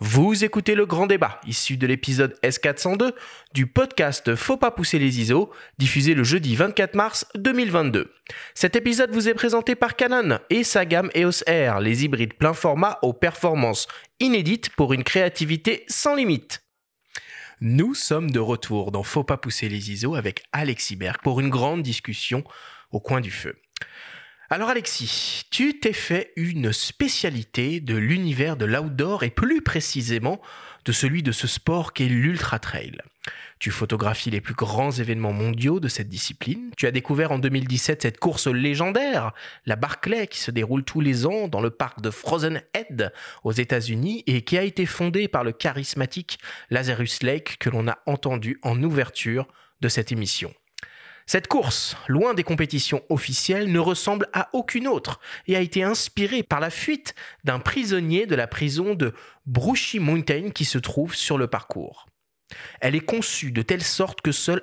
Vous écoutez le grand débat, issu de l'épisode S402 du podcast Faut pas pousser les ISO, diffusé le jeudi 24 mars 2022. Cet épisode vous est présenté par Canon et sa gamme EOS R, les hybrides plein format aux performances inédites pour une créativité sans limite. Nous sommes de retour dans Faut pas pousser les ISO avec Alexis Berg pour une grande discussion au coin du feu. Alors Alexis, tu t'es fait une spécialité de l'univers de l'outdoor et plus précisément de celui de ce sport qu'est l'ultra trail. Tu photographies les plus grands événements mondiaux de cette discipline. Tu as découvert en 2017 cette course légendaire, la Barclay, qui se déroule tous les ans dans le parc de Frozen Head aux États-Unis et qui a été fondée par le charismatique Lazarus Lake que l'on a entendu en ouverture de cette émission. Cette course, loin des compétitions officielles, ne ressemble à aucune autre et a été inspirée par la fuite d'un prisonnier de la prison de Brushy Mountain qui se trouve sur le parcours. Elle est conçue de telle sorte que seul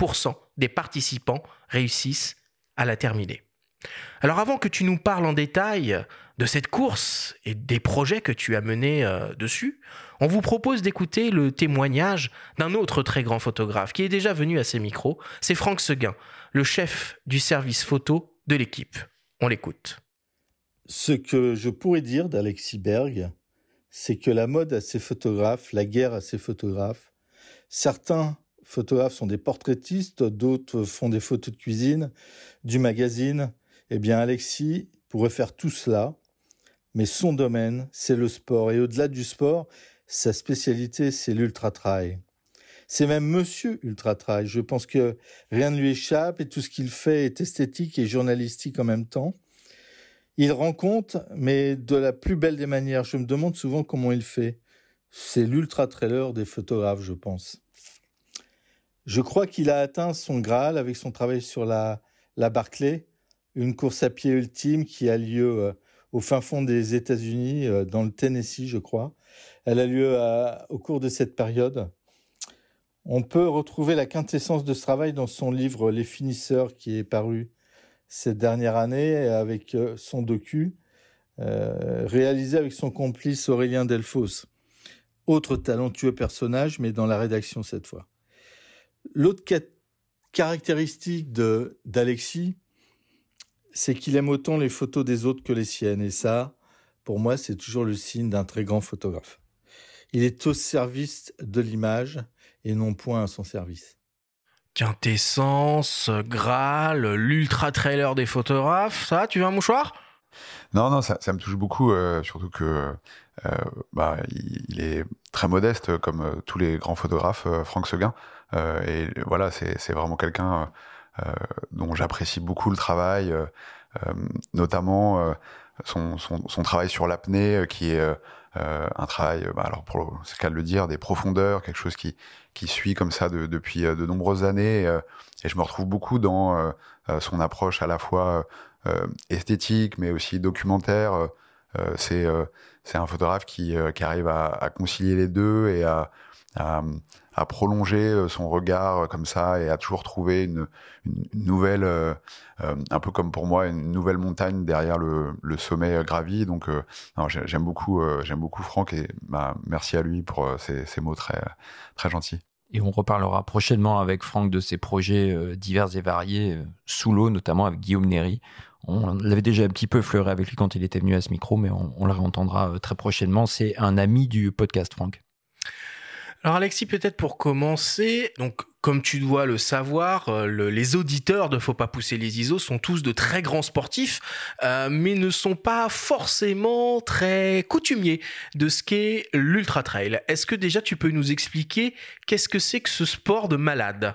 1% des participants réussissent à la terminer. Alors avant que tu nous parles en détail de cette course et des projets que tu as menés euh, dessus, on vous propose d'écouter le témoignage d'un autre très grand photographe qui est déjà venu à ces micros, c'est Franck Seguin, le chef du service photo de l'équipe. On l'écoute. Ce que je pourrais dire d'Alexis Berg, c'est que la mode a ses photographes, la guerre a ses photographes. Certains photographes sont des portraitistes, d'autres font des photos de cuisine, du magazine. Eh bien, Alexis pourrait faire tout cela, mais son domaine, c'est le sport. Et au-delà du sport, sa spécialité, c'est l'ultra-trail. C'est même monsieur ultra-trail. Je pense que rien ne lui échappe et tout ce qu'il fait est esthétique et journalistique en même temps. Il rend compte, mais de la plus belle des manières. Je me demande souvent comment il fait. C'est l'ultra-trailer des photographes, je pense. Je crois qu'il a atteint son Graal avec son travail sur la, la Barclay, une course à pied ultime qui a lieu euh, au fin fond des États-Unis, euh, dans le Tennessee, je crois. Elle a lieu au cours de cette période. On peut retrouver la quintessence de ce travail dans son livre Les finisseurs qui est paru cette dernière année avec euh, son docu, euh, réalisé avec son complice Aurélien Delfos. Autre talentueux personnage, mais dans la rédaction cette fois. L'autre caractéristique d'Alexis, c'est qu'il aime autant les photos des autres que les siennes. Et ça, pour moi, c'est toujours le signe d'un très grand photographe. Il est au service de l'image et non point à son service. Quintessence, Graal, l'ultra trailer des photographes, ça, tu veux un mouchoir? Non, non, ça, me touche beaucoup, euh, surtout que euh, bah, il, est très modeste, comme euh, tous les grands photographes, Franck Seguin. et voilà, c'est vraiment quelqu'un dont j'apprécie beaucoup le travail, notamment son, travail sur l'apnée, qui est euh, un travail, bah, alors pour c'est le cas de le dire, des profondeurs, quelque chose qui qui suit comme ça depuis euh, de nombreuses années. Euh, et je me retrouve beaucoup dans son approche à la fois esthétique, mais aussi documentaire. c'est c'est un photographe qui, qui arrive à, concilier les deux et à, à prolonger euh, son regard euh, comme ça et à toujours trouver une, nouvelle, euh, un peu comme pour moi, une nouvelle montagne derrière le, sommet gravi. Donc, j'aime beaucoup, j'aime beaucoup Franck et bah, merci à lui pour ces, ces, mots très, très gentils. Et on reparlera prochainement avec Franck de ses projets divers et variés sous l'eau, notamment avec Guillaume Néry. On l'avait déjà un petit peu fleuré avec lui quand il était venu à ce micro, mais on, on le réentendra très prochainement. C'est un ami du podcast, Franck. Alors Alexis, peut-être pour commencer, donc comme tu dois le savoir, euh, les auditeurs de Faut pas pousser les ISO sont tous de très grands sportifs, euh, mais ne sont pas forcément très coutumiers de ce qu'est l'ultra trail. Est-ce que déjà tu peux nous expliquer qu'est-ce que c'est que ce sport de malade?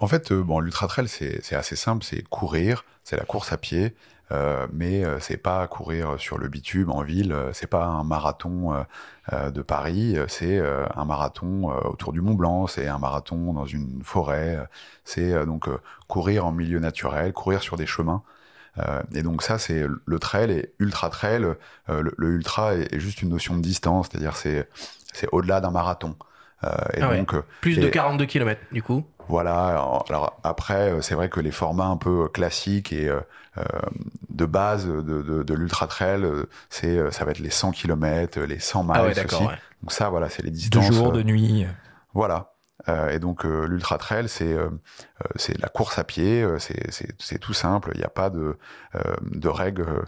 En fait, euh, bon, l'ultra trail c'est assez simple, c'est courir, c'est la course à pied, euh, mais euh, c'est pas courir sur le bitume en ville, euh, c'est pas un marathon de Paris, c'est un marathon autour du Mont Blanc, c'est un marathon dans une forêt, c'est donc courir en milieu naturel, courir sur des chemins. et donc ça, c'est le trail et ultra trail. le, ultra est, juste une notion de distance, c'est-à-dire c'est c'est au-delà d'un marathon. Et Ah ouais. donc, Plus de et- 42 km, du coup. voilà. Alors après, euh, c'est vrai que les formats un peu classiques et euh, euh, de base de, de, de l'ultra trail, euh, c'est euh, ça va être les 100 km, les 100 miles Ah ouais, aussi. ouais. Donc ça, voilà, c'est les De distances. jour, euh, de nuit. Voilà. Euh, et donc euh, l'ultra trail, c'est euh, c'est la course à pied, c'est tout simple. Il n'y a pas de de règles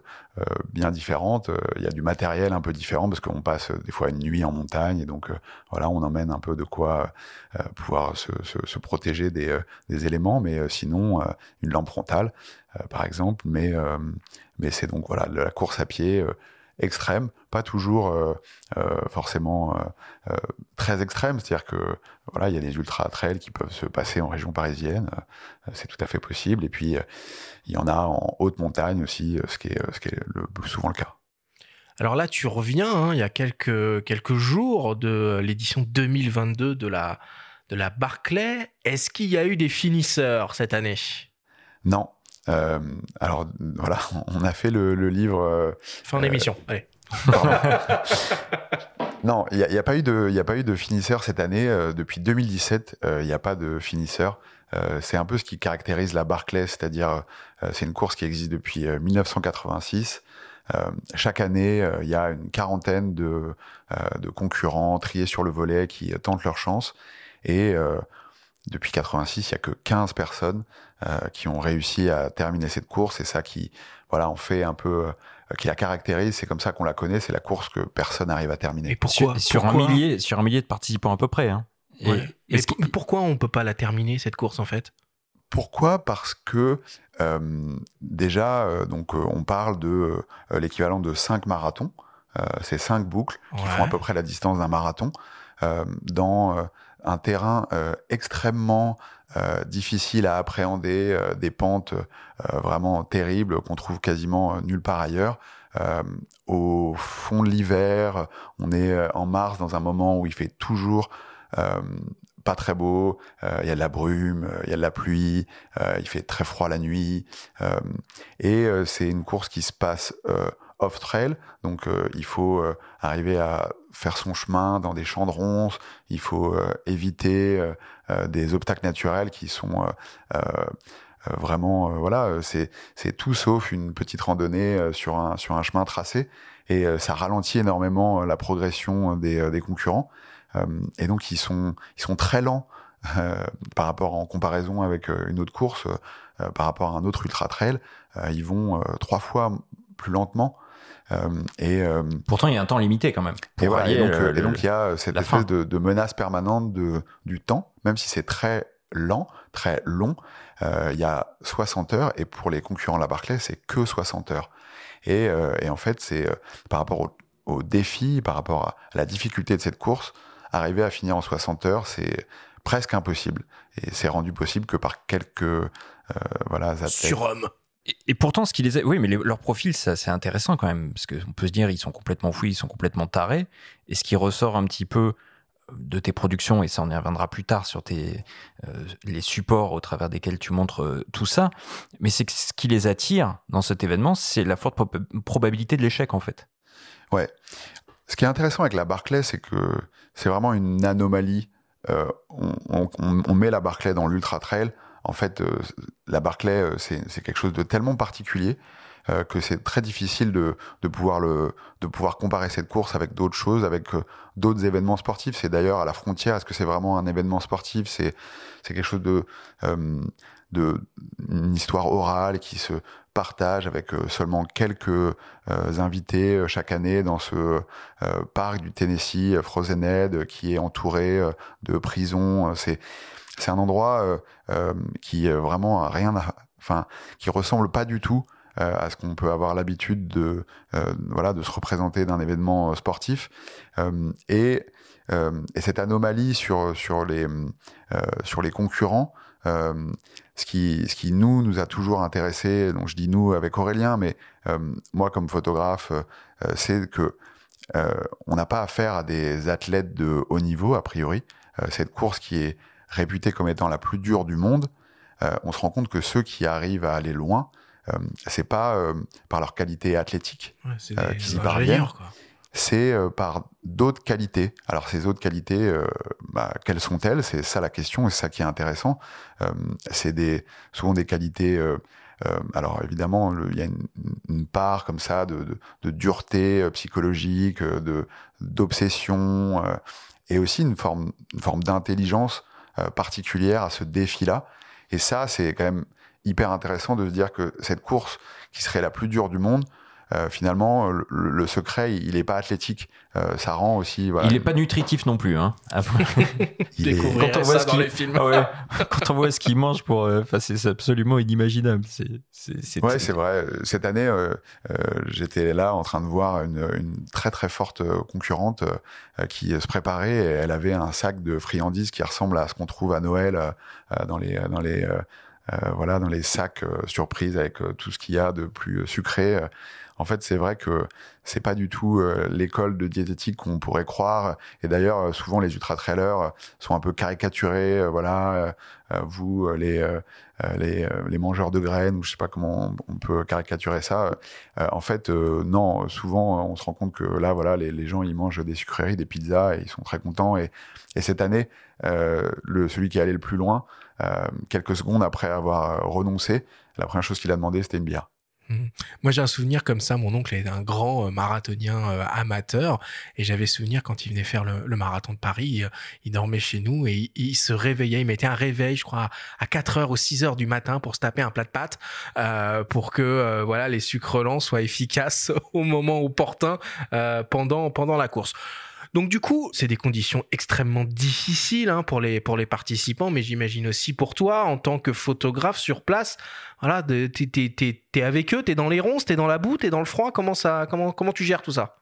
bien différentes. Il y a du matériel un peu différent parce qu'on passe des fois une nuit en montagne et donc voilà, on emmène un peu de quoi pouvoir se, se, se protéger des des éléments. Mais sinon, une lampe frontale, par exemple. Mais mais c'est donc voilà de la course à pied. Euh, extrême, pas toujours euh, euh, forcément euh, très extrême, c'est-à-dire que voilà, il y a des ultra trails qui peuvent se passer en région parisienne, c'est tout à fait possible. Et puis il y en a en haute montagne aussi, ce qui est, ce qui est le plus souvent le cas. Alors là, tu reviens, hein, il y a quelques, quelques jours de l'édition 2022 de la, de la Barclay. Est-ce qu'il y a eu des finisseurs cette année? Non. Euh, alors voilà, on a fait le, le livre. euh, Fin d'émission, allez. pardon. non, il n'y a, pas eu de, il a pas eu de finisseur cette année. euh, depuis 2017, euh, il n'y a pas de finisseur. Euh, c'est un peu ce qui caractérise la Barclay, c'est-à-dire euh, c'est une course qui existe depuis euh, 1986. Euh, chaque année, euh, il y a une quarantaine de, euh, de concurrents triés sur le volet qui euh, tentent leur chance. Et euh, depuis 86, il y a que 15 personnes euh, qui ont réussi à terminer cette course. Et ça qui, voilà, en fait un peu, euh, qui la caractérise. C'est comme ça qu'on la connaît. C'est la course que personne n'arrive à terminer. Et pourquoi sur, sur pourquoi un millier, sur un millier de participants à peu près. Hein. Et. Mais pour- qu'il- pourquoi on peut pas la terminer cette course en fait? Pourquoi? Parce que euh, déjà, euh, donc euh, on parle de euh, l'équivalent de 5 marathons. Euh, c'est 5 boucles qui font à peu près la distance d'un marathon euh, dans euh, un terrain euh, extrêmement euh, difficile à appréhender, euh, des pentes vraiment terribles qu'on trouve quasiment nulle part ailleurs. Au fond de l'hiver, on est en mars dans un moment où il fait toujours pas très beau, il y a de la brume, il y a de la pluie, il fait très froid la nuit, et c'est une course qui se passe euh, off trail, donc il faut arriver à faire son chemin dans des champs de ronces, il faut euh, éviter euh, euh, des obstacles naturels qui sont vraiment, voilà, c'est c'est tout sauf une petite randonnée sur un sur un chemin tracé, et ça ralentit énormément la progression des, des concurrents. Et donc ils sont ils sont très lents euh, par rapport en comparaison avec une autre course, euh, par rapport à un autre ultra trail, euh, ils vont trois fois plus lentement. Euh, et, euh, Pourtant, il y a un temps limité quand même. et voilà, et donc, le- euh, et donc il y a cette espèce de, de menace permanente de, du temps, même si c'est très lent, très long. euh, il y a 60 heures et pour les concurrents de la Barclay, c'est que 60 heures. Et, euh, et en fait, c'est euh, par rapport au, au défi, par rapport à la difficulté de cette course, arriver à finir en 60 heures, c'est presque impossible. Et c'est rendu possible que par quelques euh, voilà athlètes. Surhomme. Et, pourtant, ce qui les a... Oui, mais les- leur profil, c'est intéressant quand même, parce qu'on peut se dire, ils sont complètement fous, ils sont complètement tarés. Et ce qui ressort un petit peu de tes productions, et ça on y reviendra plus tard sur tes, euh, les supports au travers desquels tu montres euh, tout ça, mais c'est ce qui les attire dans cet événement, c'est la forte prob- probabilité de l'échec en fait. Ce qui est intéressant avec la Barclay, c'est que c'est vraiment une anomalie. Euh, on- on- on met la Barclay dans l'ultra trail. En fait, euh, la Barclay, euh, c'est quelque chose de tellement particulier euh, que c'est très difficile de, pouvoir le, de pouvoir comparer cette course avec d'autres choses, avec d'autres événements sportifs. C'est d'ailleurs à la frontière. Est-ce que c'est vraiment un événement sportif? C'est quelque chose de, de une histoire orale qui se partage avec seulement quelques invités chaque année dans ce parc du Tennessee, Frozen Head, euh, qui est entouré de prisons. C'est c'est un endroit euh, euh, qui euh, vraiment rien, à, enfin, qui ressemble pas du tout à ce qu'on peut avoir l'habitude de, euh, voilà, de se représenter d'un événement sportif. Euh, et, euh, et cette anomalie sur sur les sur les concurrents. ce qui, ce qui nous nous a toujours intéressé, donc je dis nous avec Aurélien, mais moi comme photographe, c'est que on n'a pas affaire à des athlètes de haut niveau a priori. Cette course qui est réputée comme étant la plus dure du monde, euh, on se rend compte que ceux qui arrivent à aller loin, euh, c'est pas euh, par leur qualité athlétique, Ouais, Euh, des qui y quoi. c'est par d'autres qualités. Alors ces autres qualités, bah, quelles sont-elles? C'est ça la question, et c'est ça qui est intéressant. c'est des, souvent des qualités euh, alors évidemment, il y a une, part comme ça de, de, dureté psychologique, de d'obsession, et aussi une forme, une forme d'intelligence particulière à ce défi-là. Et ça, c'est quand même hyper intéressant de se dire que cette course, qui serait la plus dure du monde, euh, finalement, le, secret, il n'est pas athlétique. Euh, ça rend aussi. Il n'est pas nutritif non plus. Hein. il est... quand on voit ce dans les films. Ah quand on voit ce qu'il mange, pour, euh, c'est absolument inimaginable. C'est, ouais, c'est vrai. Cette année, j'étais là en train de voir une, une très très forte concurrente qui se préparait. Et elle avait un sac de friandises qui ressemble à ce qu'on trouve à Noël dans les dans les voilà dans les sacs surprises avec tout ce qu'il y a de plus sucré. En fait, c'est vrai que c'est pas du tout euh, l'école de diététique qu'on pourrait croire. Et d'ailleurs, euh, souvent les ultra trailers euh, sont un peu caricaturés. voilà, vous les, les les mangeurs de graines ou je sais pas comment on peut caricaturer ça. en fait, non. Souvent, on se rend compte que là, voilà, les, gens ils mangent des sucreries, des pizzas et ils sont très contents. Et, et cette année, celui qui est allé le plus loin, quelques secondes après avoir renoncé, la première chose qu'il a demandé, c'était une bière. Mmh. Moi, j'ai un souvenir comme ça. Mon oncle est un grand euh, marathonien euh, amateur, et j'avais souvenir quand il venait faire le, marathon de Paris, euh, il, dormait chez nous et il, se réveillait. Il mettait un réveil, je crois, à 4 heures ou 6 heures du matin pour se taper un plat de pâtes, pour que voilà les sucres lents soient efficaces au moment opportun pendant pendant la course. Donc du coup, c'est des conditions extrêmement difficiles hein, pour les pour les participants, mais j'imagine aussi pour toi en tant que photographe sur place. Voilà, t'es es, avec eux, t'es dans les ronces, t'es dans la boue, t'es dans le froid. Comment ça, comment comment tu gères tout ça?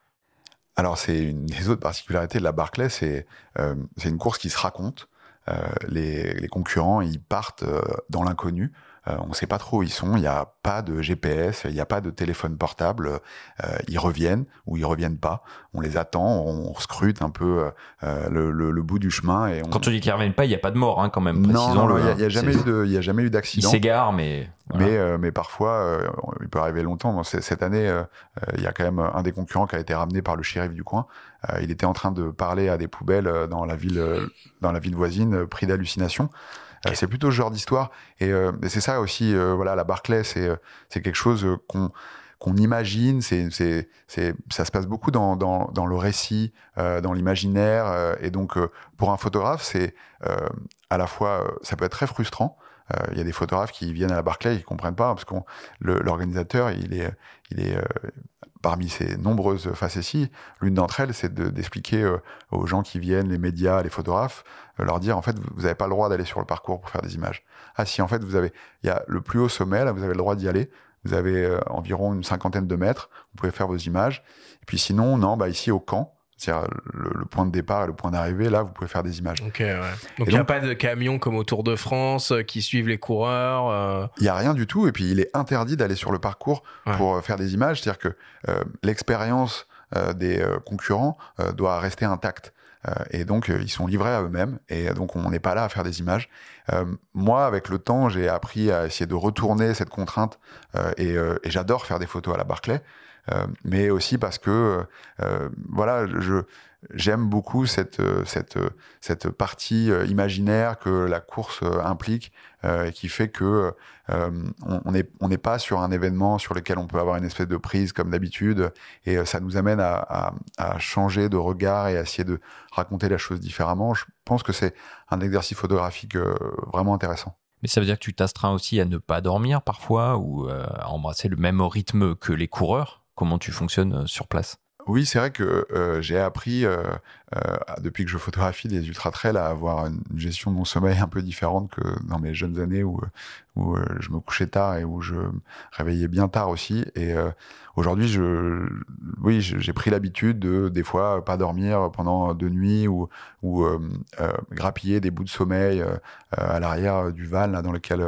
Alors c'est une des autres particularités de la Barclay, c'est euh, c'est une course qui se raconte. Euh, les, les, concurrents, ils partent euh, dans l'inconnu. Euh, on ne sait pas trop où ils sont. Il n'y a pas de GPS, il n'y a pas de téléphone portable. Euh, ils reviennent ou ils reviennent pas. On les attend, on scrute un peu euh, le, le, le, bout du chemin. Et on... Quand tu dis qu'ils reviennent pas, il n'y a pas de mort hein, quand même. Non, il n'y a, jamais eu de, il y a jamais eu d'accident. Ils s'égarent, mais mais mais parfois il peut arriver longtemps. Cette année, il y a quand même un des concurrents qui a été ramené par le shérif du coin. il était en train de parler à des poubelles dans la ville dans la ville voisine, pris d'hallucination. Euh, c'est plutôt ce genre d'histoire. Et, euh, c'est ça aussi, euh, voilà, la Barclay, c'est quelque chose qu'on qu'on imagine, c'est, c'est, c'est, ça se passe beaucoup dans, dans, dans le récit, dans l'imaginaire, et donc pour un photographe, c'est à la fois, ça peut être très frustrant. Il y a des photographes qui viennent à la Barclay, ils comprennent pas parce qu'on l'organisateur, il est, il est parmi ces nombreuses facéties, l'une d'entre elles, c'est d'expliquer euh, aux gens qui viennent, les médias, les photographes, euh, leur dire en fait, vous n'avez pas le droit d'aller sur le parcours pour faire des images. Ah si, en fait, vous avez, il y a le plus haut sommet, là, vous avez le droit d'y aller. Vous avez euh, environ une cinquantaine de mètres, vous pouvez faire vos images. Et puis sinon, non, bah ici au camp, c'est-à-dire le, point de départ et le point d'arrivée, là, vous pouvez faire des images. Ok, ouais. Donc il n'y a pas de camions comme au Tour de France euh, qui suivent les coureurs. Euh. Il n'y a rien du tout. Et puis il est interdit d'aller sur le parcours pour euh, faire des images. C'est-à-dire que l'expérience des concurrents doit rester intacte. et donc ils sont livrés à eux-mêmes. Et donc on n'est pas là à faire des images. moi, avec le temps, j'ai appris à essayer de retourner cette contrainte. et, et j'adore faire des photos à la Barclay. Euh, mais aussi parce que euh, voilà, je j'aime beaucoup cette cette cette partie euh, imaginaire que la course implique et qui fait que on n'est on n'est pas sur un événement sur lequel on peut avoir une espèce de prise comme d'habitude et ça nous amène à, à, à, changer de regard et à essayer de raconter la chose différemment. Je pense que c'est un exercice photographique vraiment intéressant. Mais ça veut dire que tu t'astreins aussi à ne pas dormir parfois ou à embrasser le même rythme que les coureurs? Comment tu fonctionnes euh, sur place oui, c'est vrai que euh, j'ai appris euh, depuis que je photographie des ultra trails à avoir une gestion de mon sommeil un peu différente que dans mes jeunes années où je me couchais tard et où je me réveillais bien tard aussi. Et aujourd'hui, oui, j'ai pris l'habitude de des fois pas dormir pendant deux nuits ou grappiller des bouts de sommeil à l'arrière du van dans lequel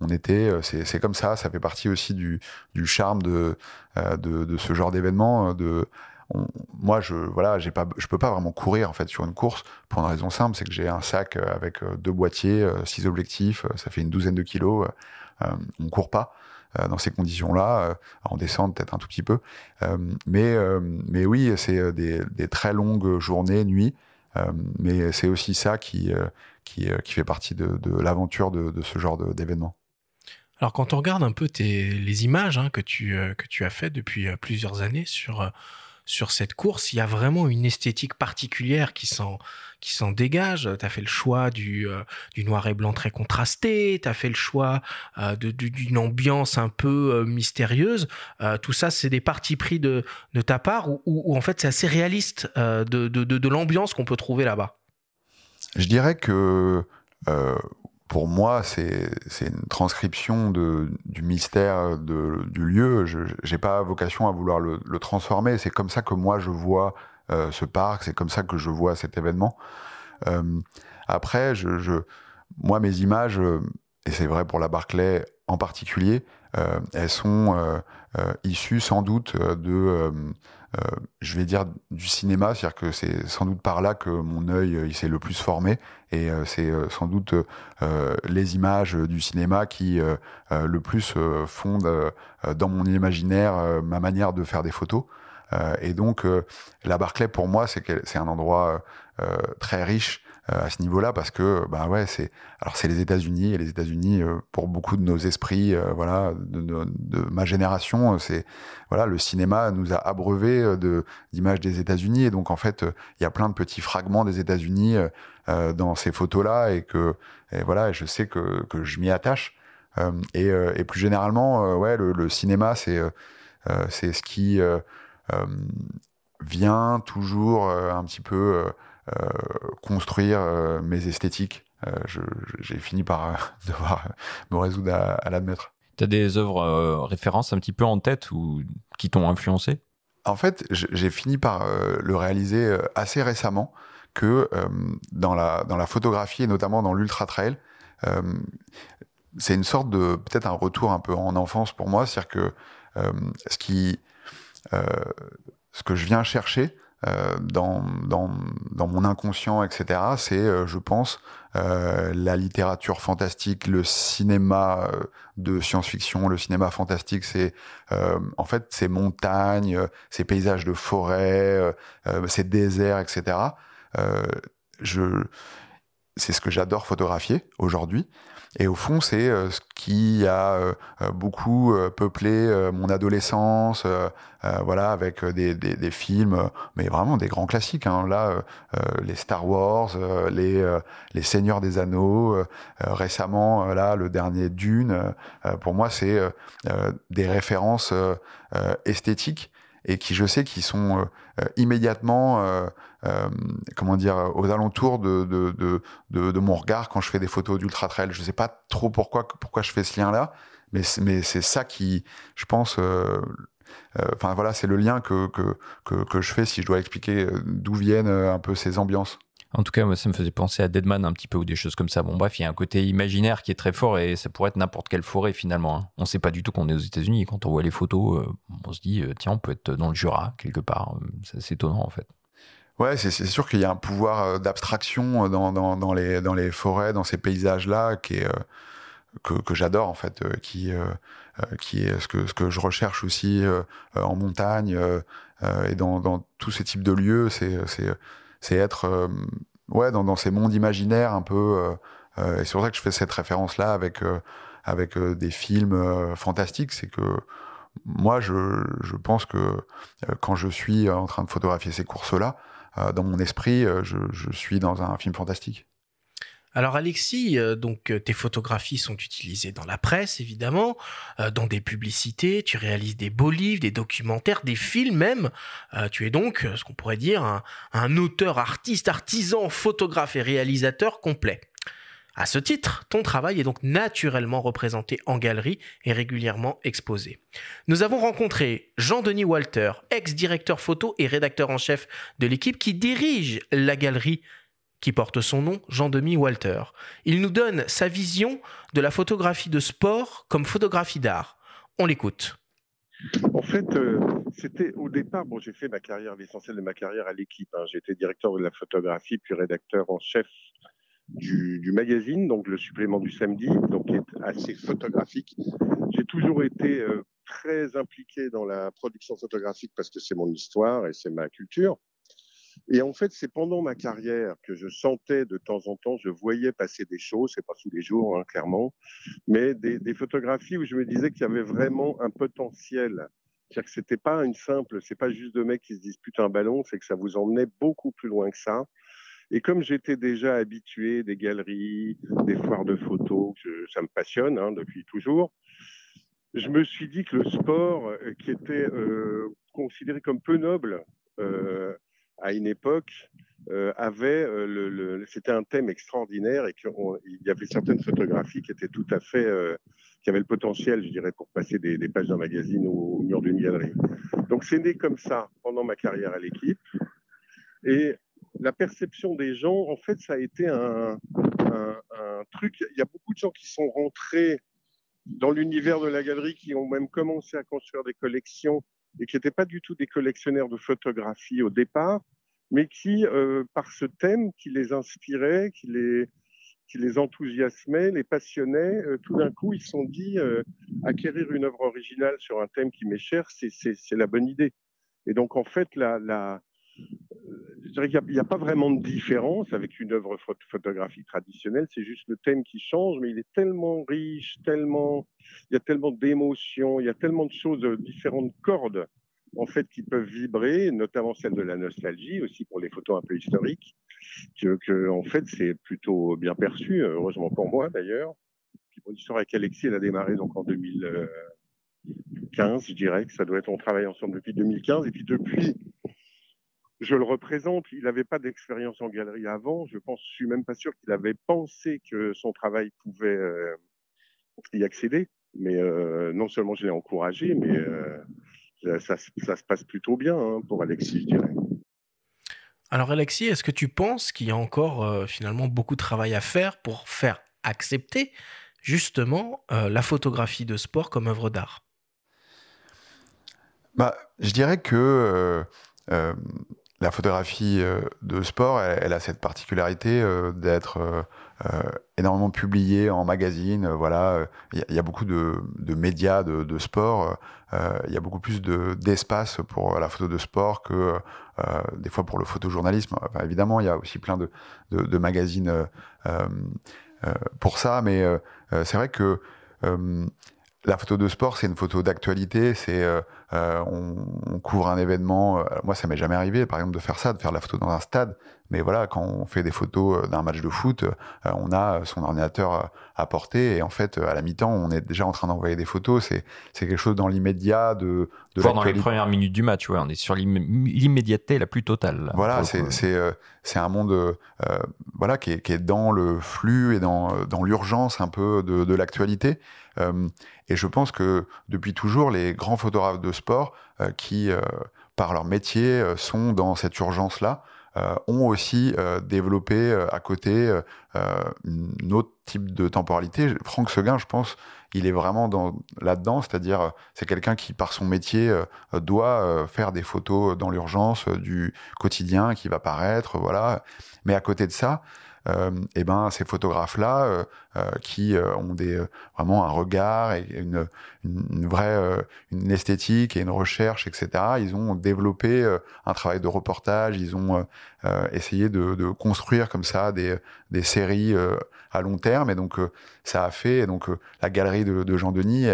on était, euh, c'est comme ça, ça fait partie aussi du, charme de, euh, de, ce genre d'événement. Euh, moi, je voilà, peux pas vraiment courir en fait sur une course pour une raison simple, c'est que j'ai un sac avec deux boîtiers, six objectifs, ça fait une douzaine de kilos. on court pas dans ces conditions-là, en descente peut-être un tout petit peu, mais oui, c'est des, très longues journées, nuits. mais c'est aussi ça qui, fait partie de, de l'aventure de, de, ce genre d'événement. Alors quand on regarde un peu tes, les images hein, que, tu, que tu as fait depuis plusieurs années sur sur cette course, il y a vraiment une esthétique particulière qui s'en qui s'en dégage. Tu fait le choix du, euh, du noir et blanc très contrasté, tu as fait le choix euh, d'une ambiance un peu euh, mystérieuse. tout ça, c'est des partis pris de, de ta part ou en fait c'est assez réaliste de, de, de l'ambiance qu'on peut trouver là-bas? Je dirais que pour moi, c'est une transcription du mystère du lieu. Je n'ai pas vocation à vouloir le, transformer. C'est comme ça que moi, je vois euh, ce parc, c'est comme ça que je vois cet événement. Euh, après, moi, mes images, euh, et c'est vrai pour la Barclay en particulier, elles sont euh, euh, issues sans doute de, je vais dire, du cinéma, c'est-à-dire que c'est sans doute par là que mon œil il s'est le plus formé, et c'est sans doute les images du cinéma qui le plus fondent dans mon imaginaire ma manière de faire des photos. et donc, la Barclay, pour moi, c'est un endroit très riche. euh, à ce niveau-là parce que bah ouais c'est alors c'est les États-Unis et les États-Unis euh, pour beaucoup de nos esprits euh, voilà de, de, de, ma génération c'est voilà le cinéma nous a abreuvé de d'images des États-Unis et donc en fait il y a plein de petits fragments des États-Unis dans ces photos-là et que et voilà je sais que que je m'y attache. Et, et, plus généralement ouais le, le cinéma c'est c'est ce qui vient toujours un petit peu euh, construire euh, mes esthétiques. Euh, j'ai fini par devoir me résoudre à, l'admettre. Tu as des œuvres références un petit peu en tête ou qui t'ont influencé? En fait, j'ai fini par le réaliser assez récemment que dans, la, dans la photographie et notamment dans l'ultra trail, c'est une sorte de peut-être un retour un peu en enfance pour moi, c'est-à-dire que ce qui ce que je viens chercher, euh, dans, dans, dans, mon inconscient, etc., c'est, euh, je pense, euh, la littérature fantastique, le cinéma de science-fiction, le cinéma fantastique, c'est en fait ces montagnes, ces paysages de forêt, ces déserts, etc. je, c'est ce que j'adore photographier aujourd'hui. Et au fond, c'est euh, ce qui a euh, euh, beaucoup peuplé mon adolescence, voilà, avec des, des, des, films, mais vraiment des grands classiques. Hein. Là, les Star Wars, les, les Seigneurs des Anneaux, récemment, là, le dernier Dune. pour moi, c'est des références esthétiques et qui, je sais, qui sont immédiatement euh, comment dire, aux alentours de, de, de, mon regard quand je fais des photos d'ultra trail. Je sais pas trop pourquoi, pourquoi je fais ce lien-là, mais, c'est ça qui, je pense, euh, euh, enfin voilà, c'est le lien que, que, que, je fais si je dois expliquer d'où viennent un peu ces ambiances. En tout cas, ça me faisait penser à Deadman un petit peu ou des choses comme ça. Bon, bref, il y a un côté imaginaire qui est très fort et ça pourrait être n'importe quelle forêt finalement. Hein. On ne sait pas du tout qu'on est aux États-Unis. Quand on voit les photos, on se dit, tiens, on peut être dans le Jura quelque part. C'est étonnant en fait. Ouais, c'est sûr qu'il y a un pouvoir euh, d'abstraction euh, dans, les, forêts, dans ces paysages-là, euh, que, j'adore en fait, qui, est ce que, je recherche aussi en montagne et dans, tous ces types de lieux. C'est être ouais, dans, ces mondes imaginaires un peu. et c'est pour ça que je fais cette référence-là avec, avec des films fantastiques. C'est que moi, je, je pense que quand je suis en train de photographier ces courses-là, dans mon esprit, euh, je, suis dans un film fantastique. Alors Alexis, euh, donc tes photographies sont utilisées dans la presse évidemment, dans des publicités, tu réalises des beaux livres, des documentaires, des films même. tu es donc ce qu'on pourrait dire un, auteur, artiste, artisan, photographe et réalisateur complet. À ce titre, ton travail est donc naturellement représenté en galerie et régulièrement exposé. Nous avons rencontré Jean-Denis Walter, ex-directeur photo et rédacteur en chef de l'équipe qui dirige la galerie qui porte son nom, Jean-Denis Walter. Il nous donne sa vision de la photographie de sport comme photographie d'art. On l'écoute. En fait, euh, c'était au départ, bon, j'ai fait ma carrière, l'essentiel de ma carrière à l'équipe. Hein. J'étais directeur de la photographie, puis rédacteur en chef du, magazine, donc le supplément du samedi, donc qui est assez photographique. J'ai toujours été euh, très impliqué dans la production photographique parce que c'est mon histoire et c'est ma culture. Et en fait, c'est pendant ma carrière que je sentais de temps en temps, je voyais passer des choses, c'est pas tous les jours, hein, clairement, mais des, des, photographies où je me disais qu'il y avait vraiment un potentiel. C'est-à-dire que c'était pas une simple, c'est pas juste deux mecs qui se disputent un ballon, c'est que ça vous emmenait beaucoup plus loin que ça. Et comme j'étais déjà habitué des galeries, des foires de photos, ça me passionne hein, depuis toujours, je me suis dit que le sport, euh, qui était euh, considéré comme peu noble euh, à une époque, avait c'était un thème extraordinaire et qu'il y avait certaines photographies qui étaient tout à fait, qui avaient le potentiel, je dirais, pour passer des, des pages d'un magazine au, au mur d'une galerie. Donc c'est né comme ça pendant ma carrière à l'équipe. Et la perception des gens, en fait, ça a été un, truc. Il y a beaucoup de gens qui sont rentrés dans l'univers de la galerie, qui ont même commencé à construire des collections et qui n'étaient pas du tout des collectionneurs de photographies au départ, mais qui, euh, par ce thème qui les inspirait, qui les, qui les enthousiasmait, les passionnait, euh, tout d'un coup, ils se sont dit, euh, acquérir une œuvre originale sur un thème qui m'est cher, c'est la bonne idée. Et donc, en fait, la, la, je dirais qu'il n'y a, pas vraiment de différence avec une œuvre photographique traditionnelle, c'est juste le thème qui change, mais il est tellement riche, tellement, il y a tellement d'émotions, il y a tellement de choses, différentes cordes, en fait, qui peuvent vibrer, notamment celle de la nostalgie, aussi pour les photos un peu historiques, que, en fait, c'est plutôt bien perçu, heureusement pour moi d'ailleurs. Puis mon histoire avec Alexis, elle a démarré donc en 2015, je dirais que ça doit être, on travaille ensemble depuis 2015, et puis depuis, je le représente. Il n'avait pas d'expérience en galerie avant. Je pense, je suis même pas sûr qu'il avait pensé que son travail pouvait euh, y accéder. Mais euh, non seulement je l'ai encouragé, mais euh, ça, ça, se passe plutôt bien hein, pour Alexis, je dirais. Alors Alexis, est-ce que tu penses qu'il y a encore euh, finalement beaucoup de travail à faire pour faire accepter justement euh, la photographie de sport comme œuvre d'art? Bah, Je dirais que euh, la photographie de sport, elle, a cette particularité d'être euh, énormément publié en magazine. voilà, il y, a beaucoup de, médias de, sport. Il y a beaucoup plus d'espace pour la photo de sport que des fois pour le photojournalisme. Évidemment, il y a aussi plein de, de magazines pour ça, mais c'est vrai que la photo de sport, c'est une photo d'actualité. C'est euh, on, on, couvre un événement. moi, ça m'est jamais arrivé, par exemple, de faire ça, de faire la photo dans un stade. Mais voilà, quand on fait des photos d'un match de foot, euh, on a son ordinateur à portée et en fait, à la mi-temps, on est déjà en train d'envoyer des photos. C'est c'est quelque chose dans l'immédiat de. de Voir dans les premières minutes du match, ouais, on est sur l'immédiateté la plus totale. Voilà, c'est c'est euh, c'est un monde euh, voilà qui est, qui est dans le flux et dans dans l'urgence un peu de, de l'actualité. Euh, et je pense que depuis toujours, les grands photographes de sport euh, qui, euh, par leur métier, sont dans cette urgence-là, ont aussi développé à côté un autre type de temporalité. Franck Seguin, je pense, il est vraiment là-dedans, c'est-à-dire c'est quelqu'un qui, par son métier, doit faire des photos dans l'urgence du quotidien qui va paraître, voilà. Mais à côté de ça, et ben ces photographes là euh, euh, qui ont des vraiment un regard et une, une vraie une esthétique et une recherche etc ils ont développé un travail de reportage ils ont essayé de, de, construire comme ça des, des séries à long terme et donc ça a fait et donc la galerie de, de Jean Denis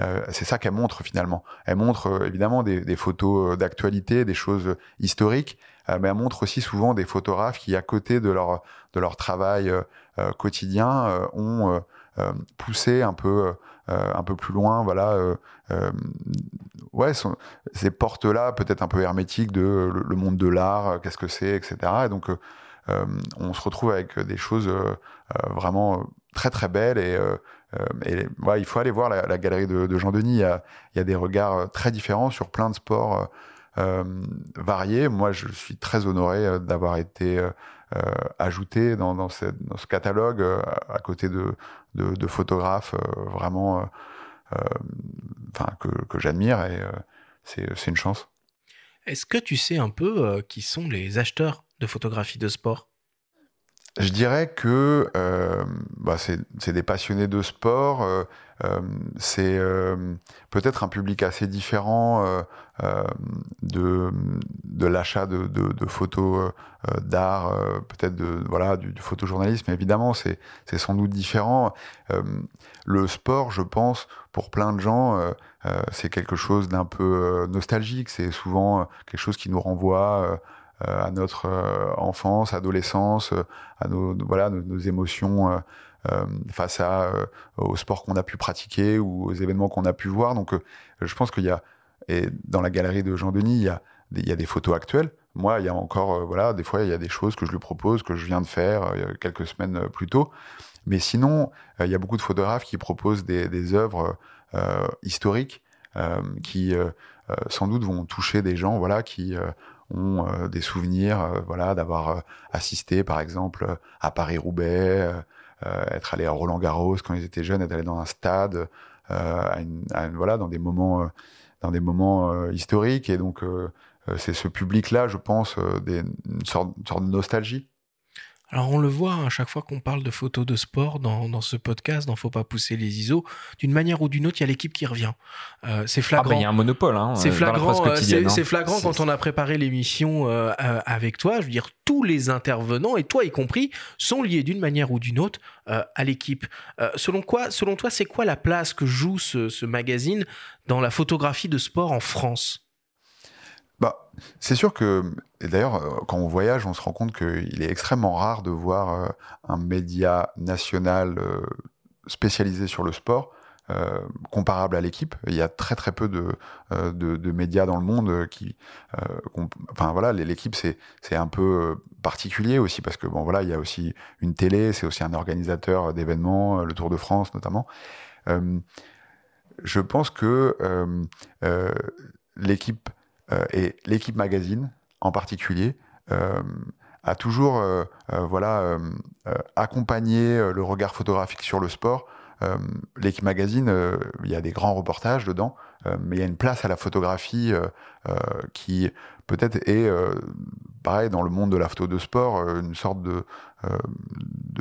euh, c'est ça qu'elle montre finalement. Elle montre euh, évidemment des, des photos d'actualité, des choses historiques, euh, mais elle montre aussi souvent des photographes qui, à côté de leur de leur travail quotidien, ont poussé un peu un peu plus loin, voilà, ouais, ces portes-là peut-être un peu hermétiques de le, monde de l'art, qu'est-ce que c'est, etc. Et donc on se retrouve avec des choses vraiment très très belles et euh, il faut aller voir la, galerie de, Jean Denis. Il y, a, des regards euh, très différents sur plein de sports euh, variés. Moi, je suis très honoré d'avoir été euh, ajouté dans, dans, cette, dans, ce catalogue à côté de, de, de photographes vraiment que, que j'admire et c'est une chance. Est-ce que tu sais un peu qui sont les acheteurs de photographies de sport? Je dirais que euh, bah c'est des passionnés de sport, euh, euh, c'est euh, peut-être un public assez différent euh, de, l'achat de, photos d'art, peut-être de voilà du, du photojournalisme. Évidemment, c'est sans doute différent. le sport, je pense, pour plein de gens, c'est quelque chose d'un peu nostalgique. C'est souvent quelque chose qui nous renvoie à notre enfance, adolescence, à nos, voilà nos, émotions euh, face à, euh, au sport qu'on a pu pratiquer ou aux événements qu'on a pu voir. Donc, euh, je pense qu'il y a, et dans la galerie de Jean-Denis, il y a, il y a des photos actuelles. Moi, il y a encore, voilà, des fois, il y a des choses que je lui propose, que je viens de faire quelques semaines plus tôt. Mais sinon, il y a beaucoup de photographes qui proposent des, des œuvres euh, historiques euh, qui, euh, sans doute, vont toucher des gens, voilà, qui ont des souvenirs, voilà, d'avoir assisté, par exemple, à Paris-Roubaix, euh, être allé à Roland Garros quand ils étaient jeunes, être allé dans un stade, euh, à une, à une, voilà, dans des moments, euh, dans des moments historiques. Et donc, c'est ce public-là, je pense, des, une, sorte, une sorte de nostalgie. Alors on le voit à chaque fois qu'on parle de photos de sport dans, dans ce podcast, dans Faut pas pousser les ISO, d'une manière ou d'une autre, il y a l'équipe qui revient. Euh, c'est flagrant. Ah bah, il y a un monopole. Hein, c'est flagrant. Euh, c'est hein. flagrant quand on a préparé l'émission euh, euh, avec toi. Je veux dire, tous les intervenants et toi y compris sont liés d'une manière ou d'une autre euh, à l'équipe. selon quoi, selon toi, c'est quoi la place que joue ce, ce magazine dans la photographie de sport en France? Bah, c'est sûr que, et d'ailleurs, euh, quand on voyage, on se rend compte qu'il est extrêmement rare de voir euh, un média national euh, spécialisé sur le sport. Comparable à l'équipe. Il y a très très peu de, médias dans le monde qui, enfin voilà, l'équipe c'est c'est un peu particulier aussi parce que bon voilà, il y a aussi une télé, c'est aussi un organisateur d'événements, le Tour de France notamment. Je pense que l'équipe et l'équipe magazine en particulier euh, a toujours euh, accompagné le regard photographique sur le sport. L'équipe magazine, il y a des grands reportages dedans, mais il y a une place à la photographie qui peut-être est pareil dans le monde de la photo de sport une sorte de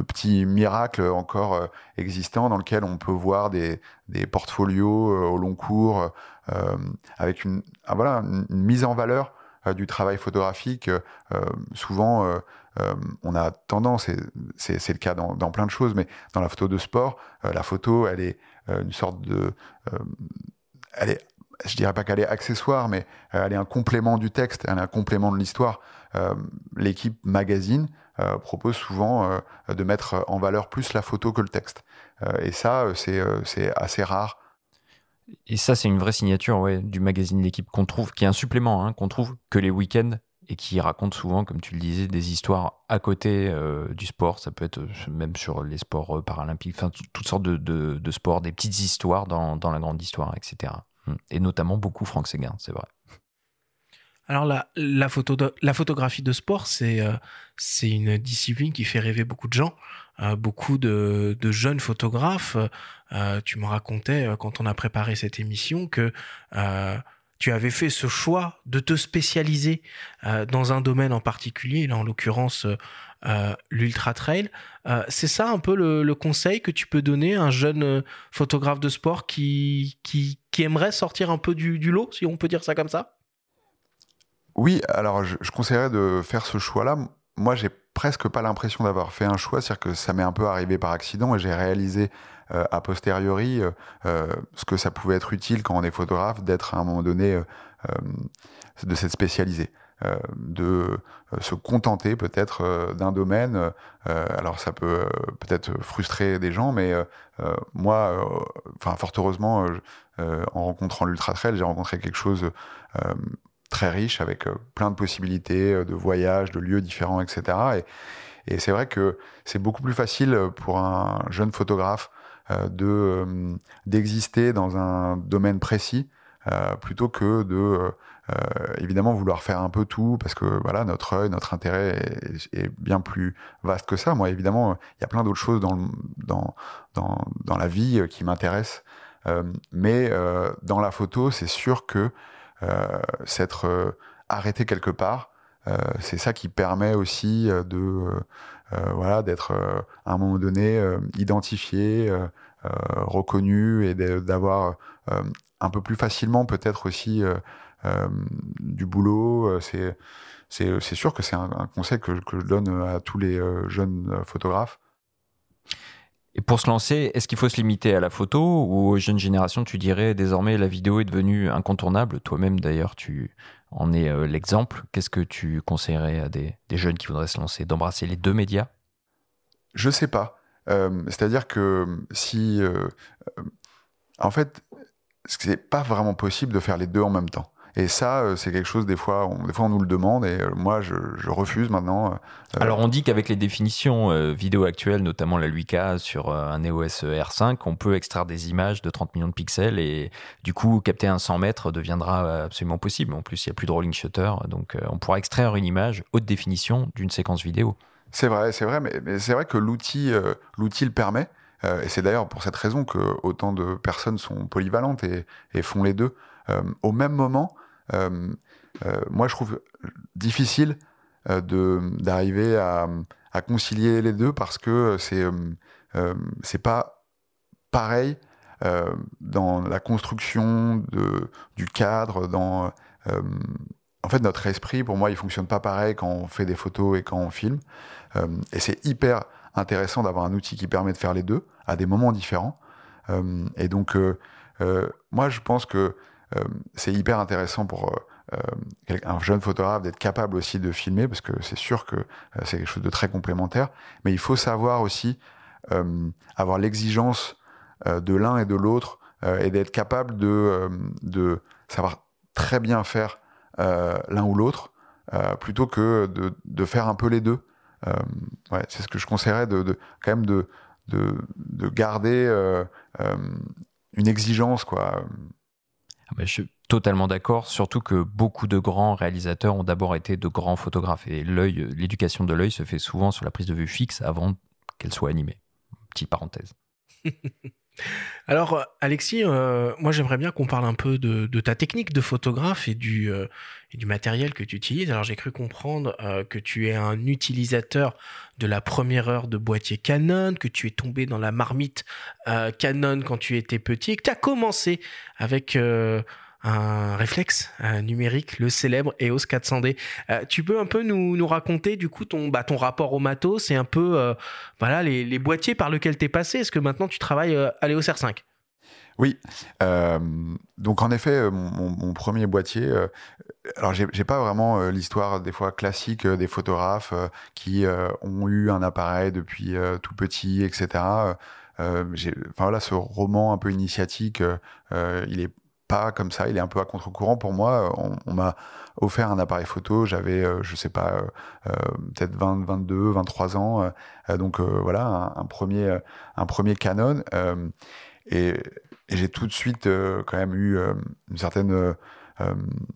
petit miracle encore existant dans lequel on peut voir des, des portfolios au long cours euh, avec une, ah, voilà, une, mise en valeur euh, du travail photographique. Euh, souvent, on a tendance, et c'est le cas dans, plein de choses, mais dans la photo de sport, la photo, elle est une sorte de... elle est je dirais pas qu'elle est accessoire, mais elle est un complément du texte, elle est un complément de l'histoire. Euh, L'équipe magazine euh, propose souvent euh, de mettre en valeur plus la photo que le texte. et ça, c'est assez rare et ça, c'est une vraie signature ouais, du magazine L'équipe qu'on trouve, qui est un supplément, hein, qu'on trouve que les week-ends et qui raconte souvent, comme tu le disais, des histoires à côté euh, du sport. Ça peut être euh, même sur les sports euh, paralympiques, enfin toutes sortes de, de, de, sports, des petites histoires dans, dans la grande histoire, etc. Hum. Et notamment beaucoup Franck Séguin, c'est vrai. Alors la, la, photo de, la photographie de sport, c'est une discipline qui fait rêver beaucoup de gens, beaucoup de, jeunes photographes. Euh, tu me racontais euh, quand on a préparé cette émission que euh, tu avais fait ce choix de te spécialiser euh, dans un domaine en particulier, là en l'occurrence l'ultra trail. c'est ça un peu le, conseil que tu peux donner à un jeune photographe de sport qui, qui, aimerait sortir un peu du, du lot, si on peut dire ça comme ça? Oui, alors je, je, conseillerais de faire ce choix-là. Moi, j'ai presque pas l'impression d'avoir fait un choix, c'est-à-dire que ça m'est un peu arrivé par accident et j'ai réalisé euh, a posteriori euh, euh, ce que ça pouvait être utile quand on est photographe d'être à un moment donné euh, euh, de s'être spécialisé. de se contenter peut-être d'un domaine. alors ça peut peut-être frustrer des gens, mais moi, enfin fort heureusement, en rencontrant l'ultra trail, j'ai rencontré quelque chose très riche avec euh, plein de possibilités euh, de voyages, de lieux différents, etc. Et, c'est vrai que c'est beaucoup plus facile pour un jeune photographe euh, de euh, d'exister dans un domaine précis euh, plutôt que de euh, évidemment vouloir faire un peu tout parce que voilà notre œil, notre intérêt est, bien plus vaste que ça. Moi évidemment il y a plein d'autres choses dans, dans, dans la vie qui m'intéressent, mais dans la photo c'est sûr que euh, s'être euh, arrêté quelque part, c'est ça qui permet aussi de voilà d'être à un moment donné identifié, reconnu et d'avoir un peu plus facilement peut-être aussi du boulot. c'est sûr que c'est un, conseil que, que, je donne à tous les jeunes photographes. Et pour se lancer, est-ce qu'il faut se limiter à la photo ou aux jeunes générations, tu dirais désormais la vidéo est devenue incontournable? Toi-même d'ailleurs, tu en es euh, l'exemple. Qu'est-ce que tu conseillerais à des, jeunes qui voudraient se lancer? D'embrasser les deux médias? Je sais pas. Euh, c'est-à-dire que si. Euh, en fait, c'est pas vraiment possible de faire les deux en même temps. Et ça, euh, c'est quelque chose, des fois, on, des fois, on nous le demande et euh, moi, je, refuse maintenant. Euh, Alors, on dit qu'avec les définitions vidéo actuelles, notamment la 8K sur un EOS R5, on peut extraire des images de 30 millions de pixels et du coup, capter un 100 mètres deviendra absolument possible. En plus, il n'y a plus de rolling shutter, donc on pourra extraire une image haute définition d'une séquence vidéo. C'est vrai, c'est vrai, mais, c'est vrai que l'outil, l'outil le permet. et c'est d'ailleurs pour cette raison que autant de personnes sont polyvalentes et, et font les deux. Au même moment, euh, euh, moi, je trouve difficile euh, d'arriver à, concilier les deux parce que c'est c'est pas pareil dans la construction de, du cadre, dans en fait, notre esprit, pour moi, il fonctionne pas pareil quand on fait des photos et quand on filme. et c'est hyper intéressant d'avoir un outil qui permet de faire les deux à des moments différents. et donc, moi, je pense que euh, c'est hyper intéressant pour euh, euh, un jeune photographe d'être capable aussi de filmer, parce que c'est sûr que c'est quelque chose de très complémentaire, mais il faut savoir aussi avoir l'exigence de l'un et de l'autre et d'être capable de, de savoir très bien faire l'un ou l'autre plutôt que de, de, faire un peu les deux. ouais, c'est ce que je conseillerais de, de quand même de, de, de garder une exigence quoi. Ah bah, je suis totalement d'accord, surtout que beaucoup de grands réalisateurs ont d'abord été de grands photographes et l'œil, l'éducation de l'œil se fait souvent sur la prise de vue fixe avant qu'elle soit animée. Petite parenthèse. Alors, euh, Alexis, euh, moi j'aimerais bien qu'on parle un peu de, ta technique de photographe et du, euh, du matériel que tu utilises. Alors, j'ai cru comprendre que tu es un utilisateur de la première heure de boîtier Canon, que tu es tombé dans la marmite Canon quand tu étais petit et que tu as commencé avec un réflexe numérique, le célèbre EOS 400D. Euh, tu peux un peu nous, nous raconter du coup ton, bah, ton rapport au matos et un peu euh, voilà, les, les, boîtiers par lesquels tu es passé Est-ce que maintenant tu travailles euh, à l'EOS R5 oui, donc en effet, mon, premier boîtier, alors j'ai pas vraiment l'histoire des fois classique des photographes qui ont eu un appareil depuis tout petit, etc. enfin voilà, ce roman un peu initiatique, il est pas comme ça, il est un peu à contre-courant pour moi. On, m'a offert un appareil photo, j'avais, euh, je sais pas, euh, euh, peut-être 20, 22, 23 ans. donc voilà, un, premier, un premier Canon. Et, j'ai tout de suite quand même eu une certaine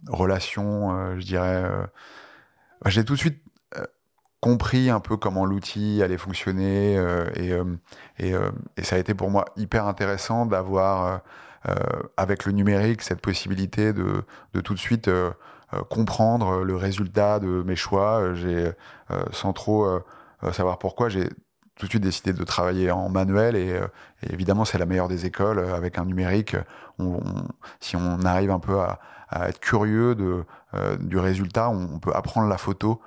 relation, je dirais. j'ai tout de suite compris un peu comment l'outil allait fonctionner et, ça a été pour moi hyper intéressant d'avoir euh, avec le numérique, cette possibilité de, tout de suite euh, euh, comprendre le résultat de mes choix. Sans trop savoir pourquoi, j'ai tout de suite décidé de travailler en manuel et, évidemment c'est la meilleure des écoles avec un numérique. Si on arrive un peu à, à être curieux de, du résultat, on, peut apprendre la photo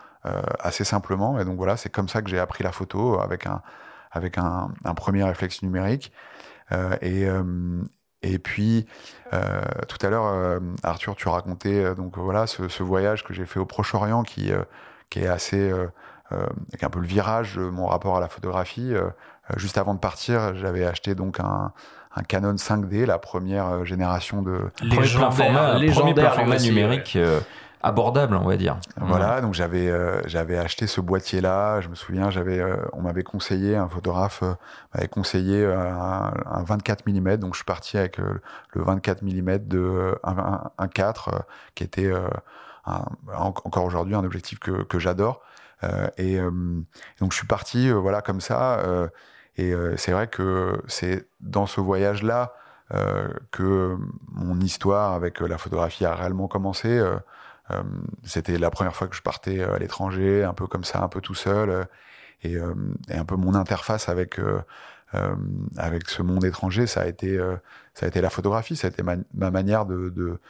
assez simplement. Et donc voilà, c'est comme ça que j'ai appris la photo avec un avec un, premier réflexe numérique. et, et puis, euh, tout à l'heure, euh, Arthur, tu racontais euh, donc voilà ce, ce voyage que j'ai fait au Proche-Orient qui, qui est assez, avec un peu le virage de mon rapport à la photographie. juste avant de partir, j'avais acheté donc un, un Canon 5D, la première génération de légendaire, format, légendaire format numérique abordable, on va dire. Voilà, donc j'avais euh, j'avais acheté ce boîtier là. Je me souviens, j'avais euh, on m'avait conseillé un photographe euh, m'avait conseillé un, 24 mm. Donc je suis parti avec le 24 mm de un, 4 qui était encore aujourd'hui un objectif que, que j'adore. Et donc je suis parti voilà comme ça. et c'est vrai que c'est dans ce voyage là que mon histoire avec la photographie a réellement commencé. c'était la première fois que je partais à l'étranger, un peu comme ça, un peu tout seul, et, et, un peu mon interface avec avec ce monde étranger, ça a été ça a été la photographie, ça a été ma, ma manière de, de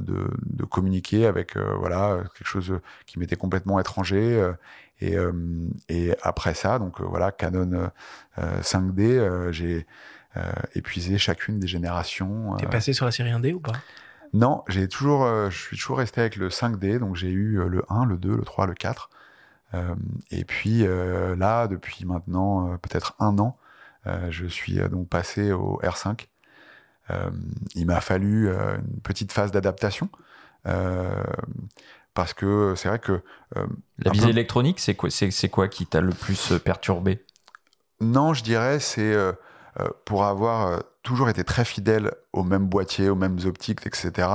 de, de, communiquer avec voilà quelque chose qui m'était complètement étranger et, et après ça donc voilà Canon 5D j'ai épuisé chacune des générations t'es passé sur la série 1D ou pas? Non, j'ai toujours, euh, je suis toujours resté avec le 5D, donc j'ai eu euh, le 1, le 2, le 3, le 4. Euh, et puis là, depuis maintenant peut-être un an, je suis donc passé au R5. Il m'a fallu une petite phase d'adaptation parce que c'est vrai que la visée électronique, c'est quoi, c'est, quoi qui t'a le plus perturbé? Non, je dirais c'est pour avoir toujours été très fidèle aux mêmes boîtiers, aux mêmes optiques, etc.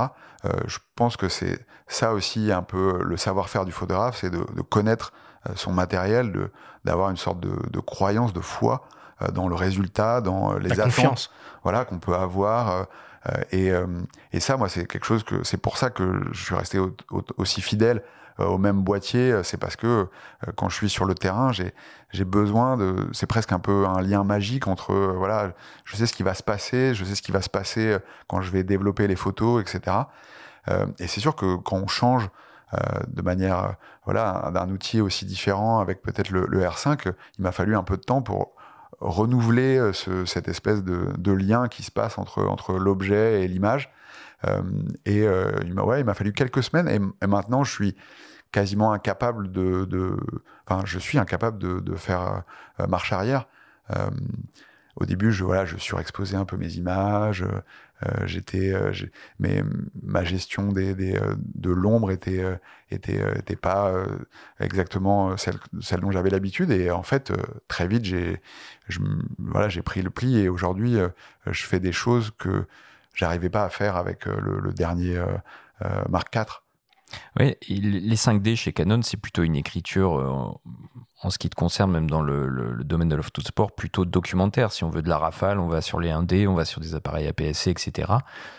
Euh, je pense que c'est ça aussi un peu le savoir-faire du photographe, c'est de, de, connaître euh, son matériel, de d'avoir une sorte de, de, croyance, de foi euh, dans le résultat, dans euh, les La attentes, confiance. voilà qu'on peut avoir. et, et ça, moi, c'est quelque chose que c'est pour ça que je suis resté au, au, aussi fidèle au même boîtier, c'est parce que quand je suis sur le terrain, j'ai j'ai besoin de c'est presque un peu un lien magique entre voilà, je sais ce qui va se passer, je sais ce qui va se passer quand je vais développer les photos, etc. Euh, et c'est sûr que quand on change euh, de manière voilà d'un outil aussi différent avec peut-être le, le, R5, il m'a fallu un peu de temps pour renouveler ce, cette espèce de, de, lien qui se passe entre entre l'objet et l'image. Euh, et il m'a ouais, fallu quelques semaines et, et maintenant je suis quasiment incapable de, enfin, je suis incapable de, de faire euh, marche arrière. Euh, au début, je voilà, je surexposais un peu mes images. Euh, j'étais, mais ma gestion des, des de l'ombre était était était pas exactement celle celle dont j'avais l'habitude. Et en fait, très vite, j'ai je, voilà, j'ai pris le pli et aujourd'hui, je fais des choses que j'arrivais pas à faire avec le, le dernier Mark IV. Oui, les 5D chez Canon, c'est plutôt une écriture, euh, en ce qui te concerne, même dans le, domaine de l'autosport, plutôt documentaire. Si on veut de la rafale, on va sur les 1D, on va sur des appareils APS-C, etc.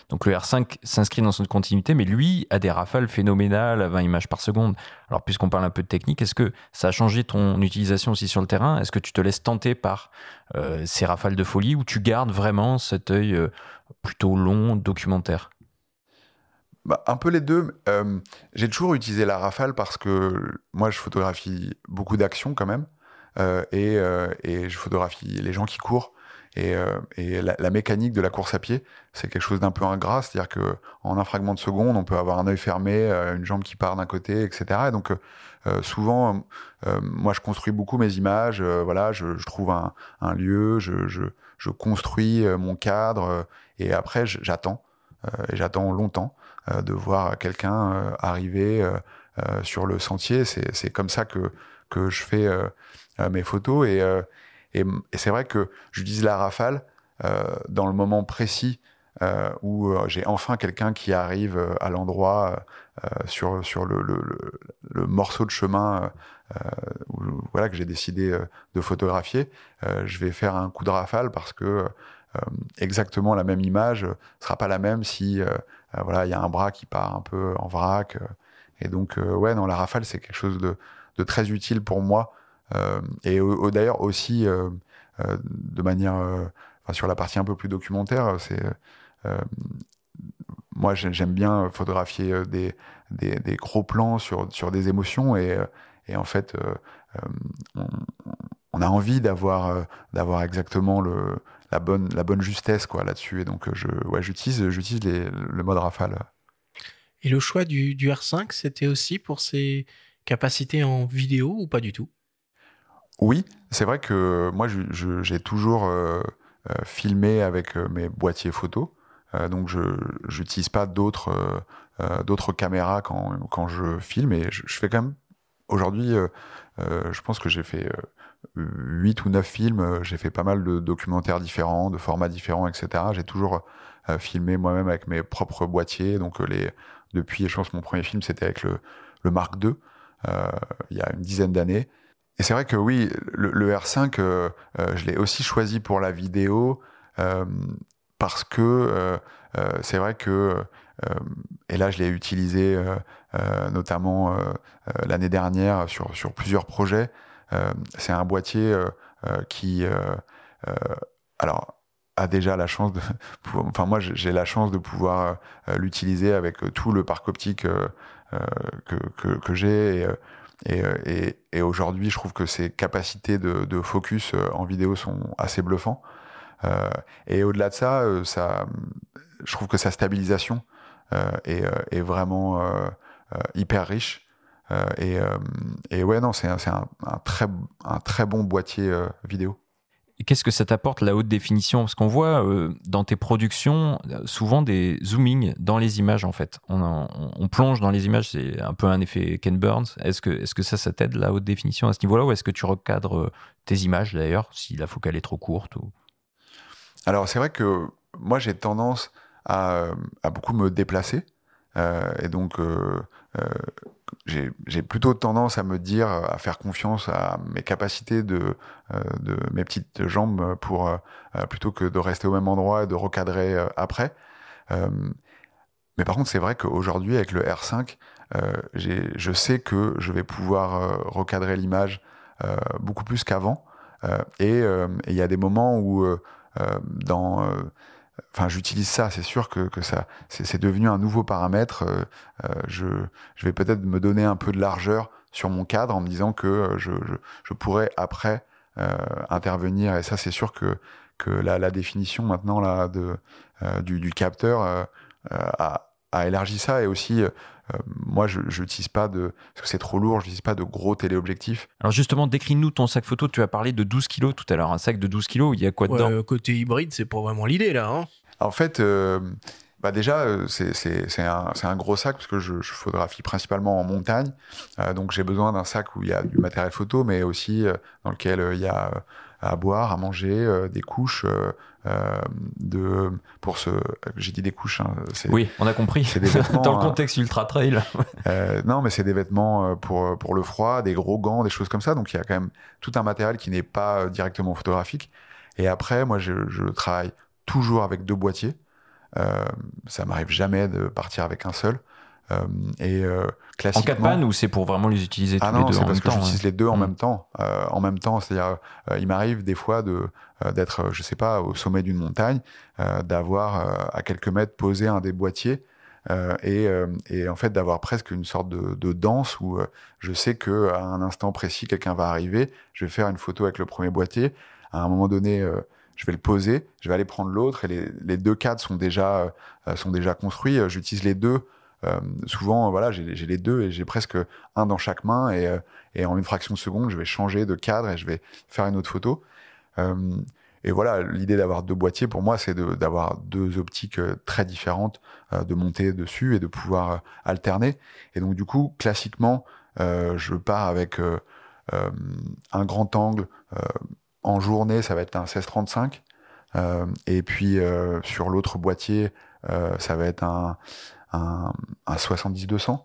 Donc le R5 s'inscrit dans son continuité, mais lui a des rafales phénoménales à 20 images par seconde. Alors puisqu'on parle un peu de technique, est-ce que ça a changé ton utilisation aussi sur le terrain? Est-ce que tu te laisses tenter par euh, ces rafales de folie ou tu gardes vraiment cet œil euh, plutôt long, documentaire? Bah, un peu les deux. Euh, j'ai toujours utilisé la rafale parce que moi, je photographie beaucoup d'actions quand même. Euh, et, euh, et, je photographie les gens qui courent. Et, euh, et la, mécanique de la course à pied, c'est quelque chose d'un peu ingrat. C'est-à-dire que en un fragment de seconde, on peut avoir un œil fermé, une jambe qui part d'un côté, etc. Et donc, souvent, moi, je construis beaucoup mes images. voilà, je, je, trouve un, un lieu, je, je, je, construis mon cadre. et après, j'attends. et j'attends longtemps. Euh, de voir quelqu'un euh, arriver euh, sur le sentier. C'est comme ça que, que je fais mes photos. Et, et, c'est vrai que j'utilise la rafale dans le moment précis où j'ai enfin quelqu'un qui arrive à l'endroit sur sur le, le, morceau de chemin voilà que j'ai décidé de photographier. je vais faire un coup de rafale parce que exactement la même image sera pas la même si voilà il y a un bras qui part un peu en vrac. et donc ouais non la rafale c'est quelque chose de, très utile pour moi et d'ailleurs aussi de manière sur la partie un peu plus documentaire c'est euh, moi, j'aime bien photographier euh, des, des, gros plans sur, sur des émotions et, euh, et en fait, on, on, a envie d'avoir d'avoir exactement le, la bonne la bonne justesse quoi là-dessus et donc je ouais j'utilise j'utilise le mode rafale. Et le choix du, du R5, c'était aussi pour ses capacités en vidéo ou pas du tout? Oui, c'est vrai que moi j'ai toujours euh, filmé avec mes boîtiers photos. Euh, donc je n'utilise pas d'autres euh, euh, d'autres caméras quand, quand je filme et je, je fais quand même aujourd'hui je pense que j'ai fait 8 ou 9 films, j'ai fait pas mal de documentaires différents, de formats différents, etc. J'ai toujours euh, filmé moi-même avec mes propres boîtiers. Donc depuis, je pense mon premier film, c'était avec le, Mark II, euh, il y a une dizaine d'années. Et c'est vrai que oui, le, le R5, euh, je l'ai aussi choisi pour la vidéo parce que euh, euh, c'est vrai que et là, je l'ai utilisé notamment l'année dernière sur, sur plusieurs projets. c'est un boîtier qui, alors, a déjà la chance de, enfin moi j'ai la chance de pouvoir l'utiliser avec tout le parc optique que, que, j'ai. Et, et, et, aujourd'hui, je trouve que ses capacités de, de, focus en vidéo sont assez bluffants. Euh, et au-delà de ça, ça, je trouve que sa stabilisation est, est, vraiment hyper riche. et, et, ouais, non, c'est un, un, très, un très bon boîtier vidéo qu'est-ce que ça t'apporte la haute définition? Parce qu'on voit euh, dans tes productions souvent des zoomings dans les images en fait. On, plonge dans les images, c'est un peu un effet Ken Burns. Est-ce que, est-ce que ça, ça t'aide la haute définition à ce niveau-là? Ou est-ce que tu recadres euh, tes images d'ailleurs si la focale est trop courte ou... Alors c'est vrai que moi j'ai tendance à, à, beaucoup me déplacer et donc j'ai plutôt tendance à me dire, à faire confiance à mes capacités de, euh, de mes petites jambes pour euh, plutôt que de rester au même endroit et de recadrer euh, après. mais par contre, c'est vrai qu'aujourd'hui, avec le R5, je sais que je vais pouvoir recadrer l'image beaucoup plus qu'avant. et il y a des moments où dans Enfin, j'utilise ça. C'est sûr que, que ça, c'est devenu un nouveau paramètre. Euh, euh, je, vais peut-être me donner un peu de largeur sur mon cadre en me disant que euh, je, je, pourrais après intervenir. Et ça, c'est sûr que que la, définition maintenant là de du, capteur a, a, élargi ça et aussi moi, je n'utilise pas de. Parce que c'est trop lourd, je n'utilise pas de gros téléobjectifs. Alors, justement, décris-nous ton sac photo. Tu as parlé de 12 kilos tout à l'heure. Un sac de 12 kilos, il y a quoi dedans? Côté hybride, c'est pas vraiment l'idée, là. Hein en fait, euh, bah déjà, euh, c'est un, un, gros sac parce que je, je photographie principalement en montagne. Euh, donc, j'ai besoin d'un sac où il y a du matériel photo, mais aussi dans lequel il y a à boire, à manger, des couches. de pour ce j'ai dit des couches hein, oui on a compris des vêtements, dans le contexte ultra trail non mais c'est des vêtements pour pour le froid des gros gants des choses comme ça donc il y a quand même tout un matériel qui n'est pas directement photographique et après moi je, je travaille toujours avec deux boîtiers. Euh, ça m'arrive jamais de partir avec un seul. Euh, et euh, En cas de panne ou c'est pour vraiment les utiliser tous ah les deux en même temps parce que j'utilise les deux en hmm. même temps. Euh, en même temps, c'est-à-dire, il m'arrive des fois de d'être, je sais pas, au sommet d'une montagne, d'avoir à quelques mètres posé un des boîtiers. Et, et, en fait d'avoir presque une sorte de, de danse où je sais que à un instant précis quelqu'un va arriver, je vais faire une photo avec le premier boîtier. À un moment donné, je vais le poser, je vais aller prendre l'autre et les, les, deux cadres sont déjà euh, sont déjà construits. J'utilise les deux. Euh, souvent, voilà, j'ai les deux et j'ai presque un dans chaque main et, euh, et, en une fraction de seconde, je vais changer de cadre et je vais faire une autre photo. et voilà, l'idée d'avoir deux boîtiers pour moi, c'est d'avoir deux optiques très différentes, de monter dessus et de pouvoir alterner. Et donc du coup, classiquement, je pars avec un grand angle en journée, ça va être un 1635. Euh, et puis euh, sur l'autre boîtier, euh, ça va être un, un, un 70-200.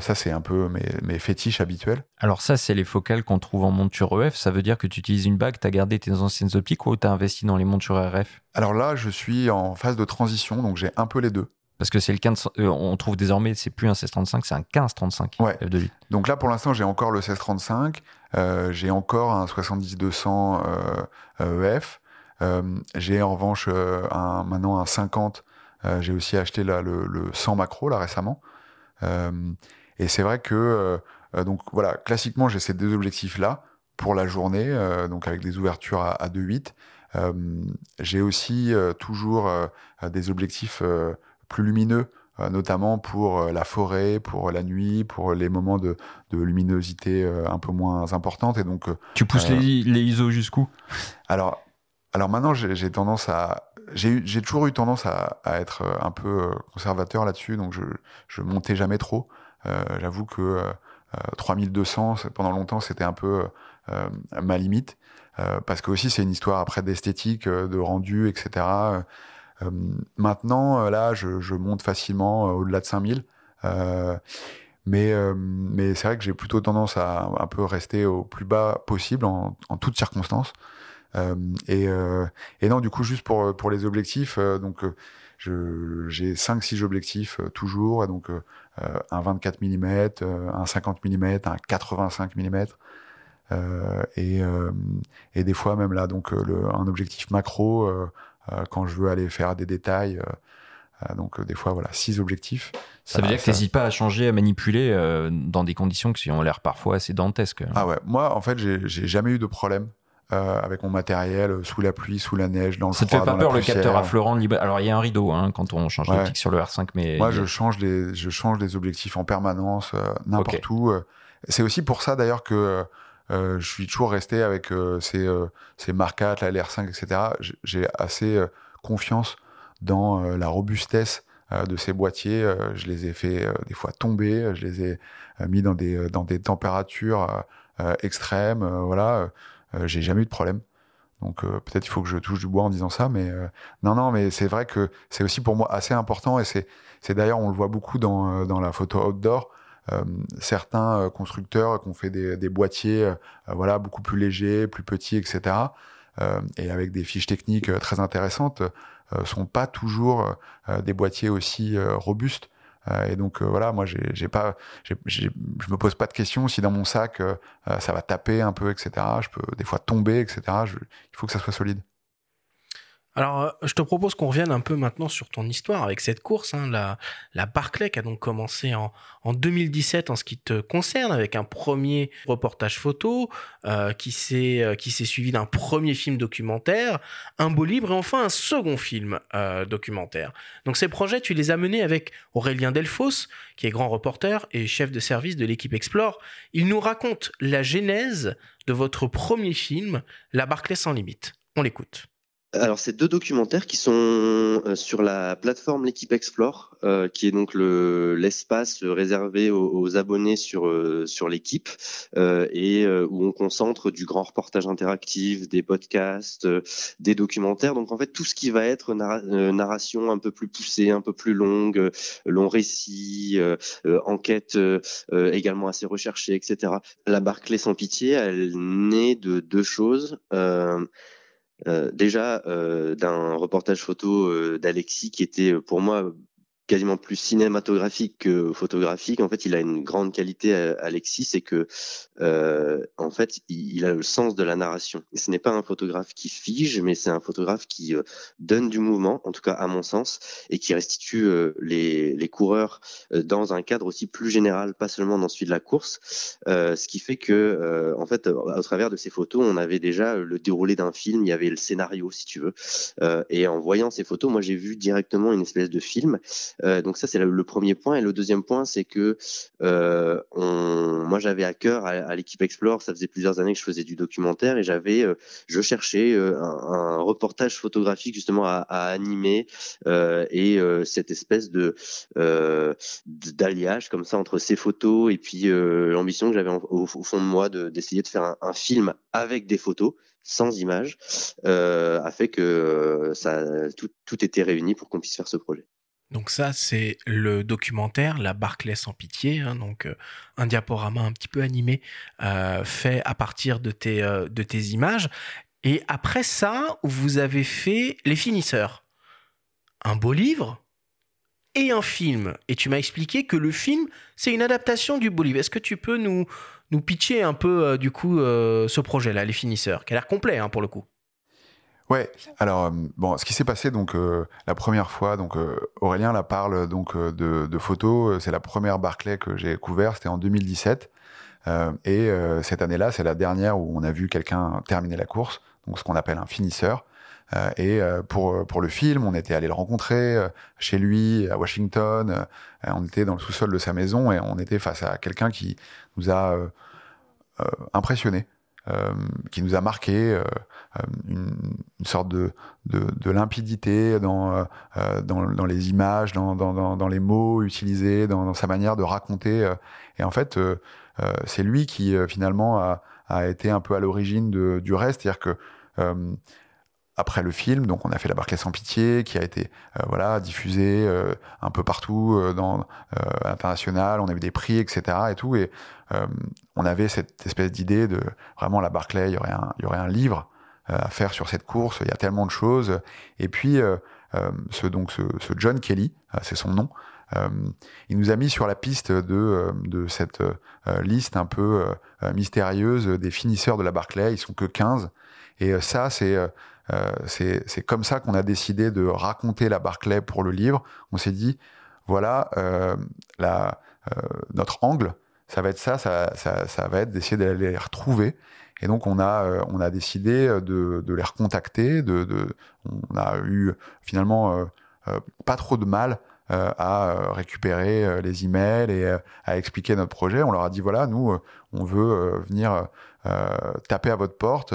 ça, c'est un peu mes, mes, fétiches habituels. Alors ça, c'est les focales qu'on trouve en monture EF. Ça veut dire que tu utilises une bague, tu as gardé tes anciennes optiques ou tu as investi dans les montures RF Alors là, je suis en phase de transition, donc j'ai un peu les deux. Parce que c'est le 15, on trouve désormais, c'est plus un 1635, c'est un 1535 ouais. f Donc là, pour l'instant, j'ai encore le 1635, euh, j'ai encore un 70-200 euh, EF, euh, j'ai en revanche un, maintenant un 50, j'ai aussi acheté là, le, le 100 macro là récemment. et c'est vrai que, donc voilà, classiquement, j'ai ces deux objectifs là pour la journée, donc avec des ouvertures à, à 2.8. j'ai aussi toujours des objectifs plus lumineux, euh, notamment pour euh, la forêt, pour la nuit, pour les moments de, luminosité euh, un peu moins importante. Et donc, tu pousses les, ISO jusqu'où? Alors, alors maintenant, j'ai tendance à j'ai toujours eu tendance à, être un peu conservateur là-dessus, donc je, je montais jamais trop. J'avoue que 3200 pendant longtemps c'était un peu ma limite, parce que aussi c'est une histoire après d'esthétique, de rendu, etc. Euh, maintenant, euh, là, je, je monte facilement euh, au-delà de 5000. mais mais c'est vrai que j'ai plutôt tendance à un peu rester au plus bas possible en, en toutes circonstances. Et, et non, du coup, juste pour pour les objectifs, donc j'ai 5-6 objectifs toujours, donc un 24 mm, un 50 mm, un 85 mm. Euh, et, et des fois même là donc le, un objectif macro quand je veux aller faire des détails donc des fois voilà six objectifs ça, veut dire que tu n'hésites pas à changer, à manipuler euh, dans des conditions qui ont l'air parfois assez dantesques. Ah ouais, moi en fait, j'ai jamais eu de problème. Euh, avec mon matériel euh, sous la pluie, sous la neige, dans le Ça te fait pas peur le capteur à Florent Alors il y a un rideau hein, quand on change l'optique sur le R5, mais moi je change les je change les objectifs en permanence n'importe où. C'est aussi pour ça d'ailleurs que je suis toujours resté avec ces ces Mark IV, la LR5, etc. J'ai assez confiance dans la robustesse euh, de ces boîtiers. Euh, je les ai fait euh, des fois tomber, je les ai mis dans des dans des températures extrêmes. voilà, j'ai jamais eu de problème. Donc peut-être il faut que je touche du bois en disant ça, mais non, non, mais c'est vrai que c'est aussi pour moi assez important et c'est c'est d'ailleurs on le voit beaucoup dans dans la photo outdoor. certains constructeurs qui ont fait des, des boîtiers, voilà, beaucoup plus légers, plus petits, etc. et avec des fiches techniques très intéressantes. Euh, sont pas toujours euh, euh, des boîtiers aussi robustes. Et donc voilà, moi j'ai pas, je me pose pas de questions si dans mon sac ça va taper un peu, etc. Je peux des fois tomber, etc. il faut que ça soit solide. Alors, euh, je te propose qu'on revienne un peu maintenant sur ton histoire avec cette course, hein, la, la Barclay qui a donc commencé en, en 2017 en ce qui te concerne, avec un premier reportage photo euh, qui s'est euh, qui s'est suivi d'un premier film documentaire, un beau livre et enfin un second film documentaire. Donc ces projets, tu les as menés avec Aurélien Delfos, qui est grand reporter et chef de service de l'équipe Explore. Il nous raconte la genèse de votre premier film, La Barclay sans limite. On l'écoute. Alors, c'est deux documentaires qui sont euh, sur la plateforme L'équipe Explore, euh, qui est donc le l'espace réservé aux, abonnés sur euh, sur l'équipe et où on concentre du grand reportage interactif, des podcasts, des documentaires. Donc en fait, tout ce qui va être narration un peu plus poussée, un peu plus longue, long récit, enquête également assez recherchée, etc. La Barclay sans pitié, elle naît de deux choses. Euh, déjà euh, d'un reportage photo euh, d'Alexis qui était pour moi quasiment plus cinématographique que photographique. En fait, il a une grande qualité, euh, Alexis, c'est que, euh, en fait, il, a le sens de la narration. Ce n'est pas un photographe qui fige, mais c'est un photographe qui euh, donne du mouvement, en tout cas à mon sens, et qui restitue euh, les, les, coureurs dans un cadre aussi plus général, pas seulement dans celui de la course. ce qui fait que, en fait, au travers de ces photos, on avait déjà le déroulé d'un film, il y avait le scénario, si tu veux. et en voyant ces photos, moi, j'ai vu directement une espèce de film. Euh, donc ça c'est le, premier point. Et le deuxième point, c'est que euh, on, moi j'avais à cœur à, l'équipe Explore, ça faisait plusieurs années que je faisais du documentaire et j'avais, euh, je cherchais un, un, reportage photographique justement à, à animer et cette espèce de d'alliage comme ça entre ces photos et puis l'ambition que j'avais au, fond de moi d'essayer de, faire un, un film avec des photos sans images, euh, a fait que ça, tout, tout était réuni pour qu'on puisse faire ce projet. Donc ça, c'est le documentaire La Barclay sans pitié, hein, donc euh, un diaporama un petit peu animé euh, fait à partir de tes, euh, de tes images. Et après ça, vous avez fait Les Finisseurs, un beau livre et un film. Et tu m'as expliqué que le film, c'est une adaptation du beau livre. Est-ce que tu peux nous, nous pitcher un peu du coup ce projet-là, Les Finisseurs, qui a l'air complet hein, pour le coup? Ouais. Alors euh, bon, ce qui s'est passé donc euh, la première fois, donc euh, Aurélien la parle donc de, de photos. C'est la première Barclay que j'ai couvert, c'était en 2017. et cette année-là, c'est la dernière où on a vu quelqu'un terminer la course, donc ce qu'on appelle un finisseur. et pour pour le film, on était allé le rencontrer chez lui à Washington. on était dans le sous-sol de sa maison et on était face à quelqu'un qui nous a impressionné. Euh, qui nous a marqué, euh, euh, une, une, sorte de, de, de limpidité dans, dans, dans, les images, dans, dans, dans, les mots utilisés, dans, sa manière de raconter. et en fait, c'est lui qui finalement a, a, été un peu à l'origine du reste, c'est-à-dire que après le film. Donc on a fait La Barclay sans pitié, qui a été euh, voilà diffusé euh, un peu partout euh, dans international. On a eu des prix, etc. Et tout. Et on avait cette espèce d'idée de vraiment la Barclay. Il y aurait un, il y aurait un livre à faire sur cette course. Il y a tellement de choses. Et puis, ce, donc, ce John Kelly, c'est son nom, il nous a mis sur la piste de, de cette liste un peu mystérieuse des finisseurs de la Barclay. Ils sont que 15. Et ça, c'est c'est comme ça qu'on a décidé de raconter la Barclay pour le livre. On s'est dit, voilà, la, notre angle, ça va être ça, ça, ça, va être d'essayer d'aller les retrouver. Et donc on a euh, décidé de, les recontacter. De, on a eu finalement euh, euh, pas trop de mal à récupérer les emails et à expliquer notre projet. On leur a dit voilà, nous on veut venir taper à votre porte.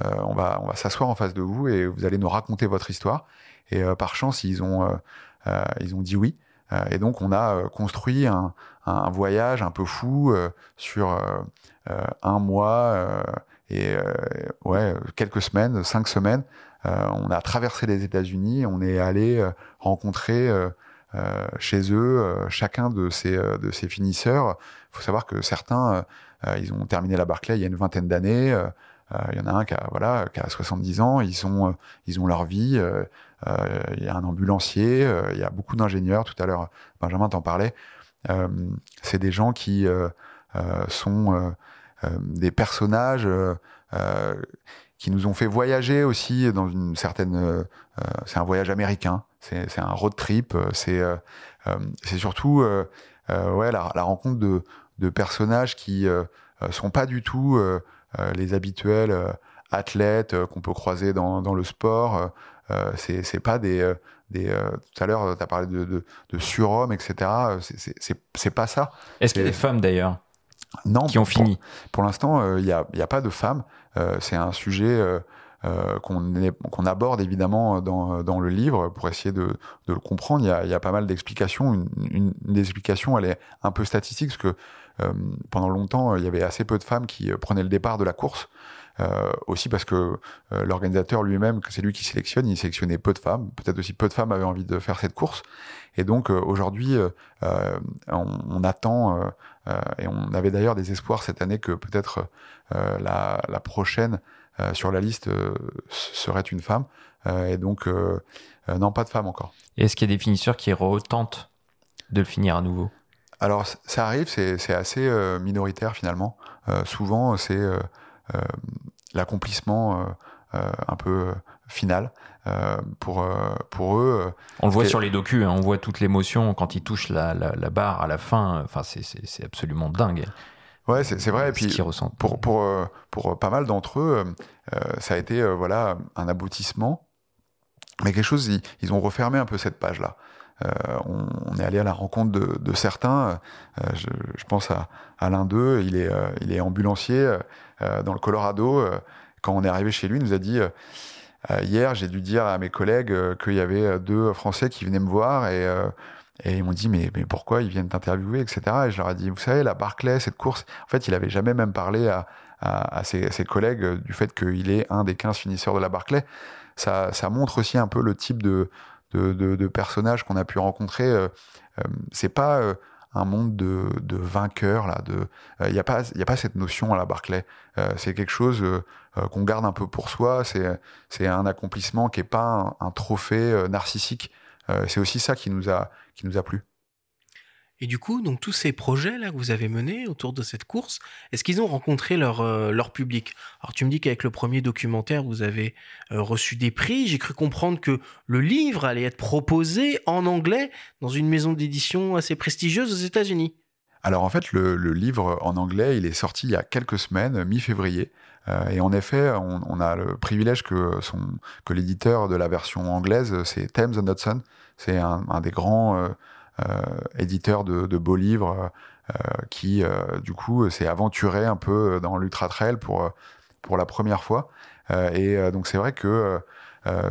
on va on va s'asseoir en face de vous et vous allez nous raconter votre histoire. Et par chance ils ont ils ont dit oui. et donc on a construit un, un, voyage un peu fou euh, sur euh, euh, un mois et ouais quelques semaines, cinq semaines. on a traversé les États-Unis, on est allé rencontrer chez eux chacun de ces de ces finisseurs. Il faut savoir que certains ils ont terminé la Barclay il y a une vingtaine d'années. Il y en a un qui a, voilà, qui a 70 ans, ils, sont, ils ont leur vie. Il y a un ambulancier, il y a beaucoup d'ingénieurs. Tout à l'heure, Benjamin t'en parlait. Euh, c'est des gens qui euh, euh, sont des personnages qui nous ont fait voyager aussi dans une certaine. c'est un voyage américain, c'est un road trip, c'est c'est surtout ouais la, la, rencontre de, de personnages qui sont pas du tout les habituels athlètes qu'on peut croiser dans, dans le sport. Euh, c'est pas des des, euh, tout à l'heure, tu as parlé de, de, de surhomme, etc. C'est pas ça. Est-ce qu'il y a des femmes d'ailleurs non, qui ont fini? Pour, l'instant, il n'y a, y a, pas de femmes. Euh, c'est un sujet euh, qu'on aborde évidemment dans, dans, le livre pour essayer de, de le comprendre. Il y a, y a, pas mal d'explications. Une, une, des explications, elle est un peu statistique, parce que pendant longtemps, il y avait assez peu de femmes qui prenaient le départ de la course. Euh, aussi parce que euh, l'organisateur lui-même, c'est lui qui sélectionne, il sélectionnait peu de femmes. Peut-être aussi peu de femmes avaient envie de faire cette course. Et donc euh, aujourd'hui, on, on, attend, et on avait d'ailleurs des espoirs cette année que peut-être la, la, prochaine sur la liste serait une femme. et donc, non, pas de femme encore. Est-ce qu'il y a des finisseurs qui retentent de le finir à nouveau? Alors ça arrive, c'est assez minoritaire finalement. souvent c'est euh, l'accomplissement euh, euh, un peu final pour pour eux. On le voit sur les docus, hein, on voit toute l'émotion quand ils touchent la, la, barre à la fin. Enfin, c'est absolument dingue. Ouais, c'est vrai. Et puis, pour, pour, pour pas mal d'entre eux, ça a été voilà un aboutissement. Mais quelque chose, ils, ont refermé un peu cette page-là. on, est allé à la rencontre de, de certains. je, je, pense à, à l'un d'eux. Il est, il est ambulancier. Euh, dans le Colorado. Euh, quand on est arrivé chez lui, il nous a dit euh, hier, j'ai dû dire à mes collègues qu'il y avait deux Français qui venaient me voir et et ils m'ont dit, mais, mais pourquoi ils viennent t'interviewer, etc. Et je leur ai dit, vous savez, la Barclay, cette course, en fait, il avait jamais même parlé à, à, ses, ses, collègues du fait qu'il est un des 15 finisseurs de la Barclay. Ça, ça montre aussi un peu le type de, de, de, de personnage qu'on a pu rencontrer. Euh, c'est pas un monde de, de vainqueurs là. Il euh, n'y a pas, y a pas cette notion à la Barclay. Euh, c'est quelque chose euh, qu'on garde un peu pour soi. C'est, un accomplissement qui est pas un trophée narcissique. c'est aussi ça qui nous a, qui nous a plu. Et du coup, donc tous ces projets là que vous avez menés autour de cette course, est-ce qu'ils ont rencontré leur euh, leur public? Alors tu me dis qu'avec le premier documentaire, vous avez euh, reçu des prix. J'ai cru comprendre que le livre allait être proposé en anglais dans une maison d'édition assez prestigieuse aux États-Unis. Alors en fait, le, le, livre en anglais, il est sorti il y a quelques semaines, mi-février. Euh, et en effet, on, a le privilège que, son, que l'éditeur de la version anglaise, c'est Thames Hudson. C'est un, un, des grands euh, éditeur de, de, beaux livres euh, qui, euh, du coup, s'est aventuré un peu dans l'ultra trail pour pour la première fois. et donc c'est vrai que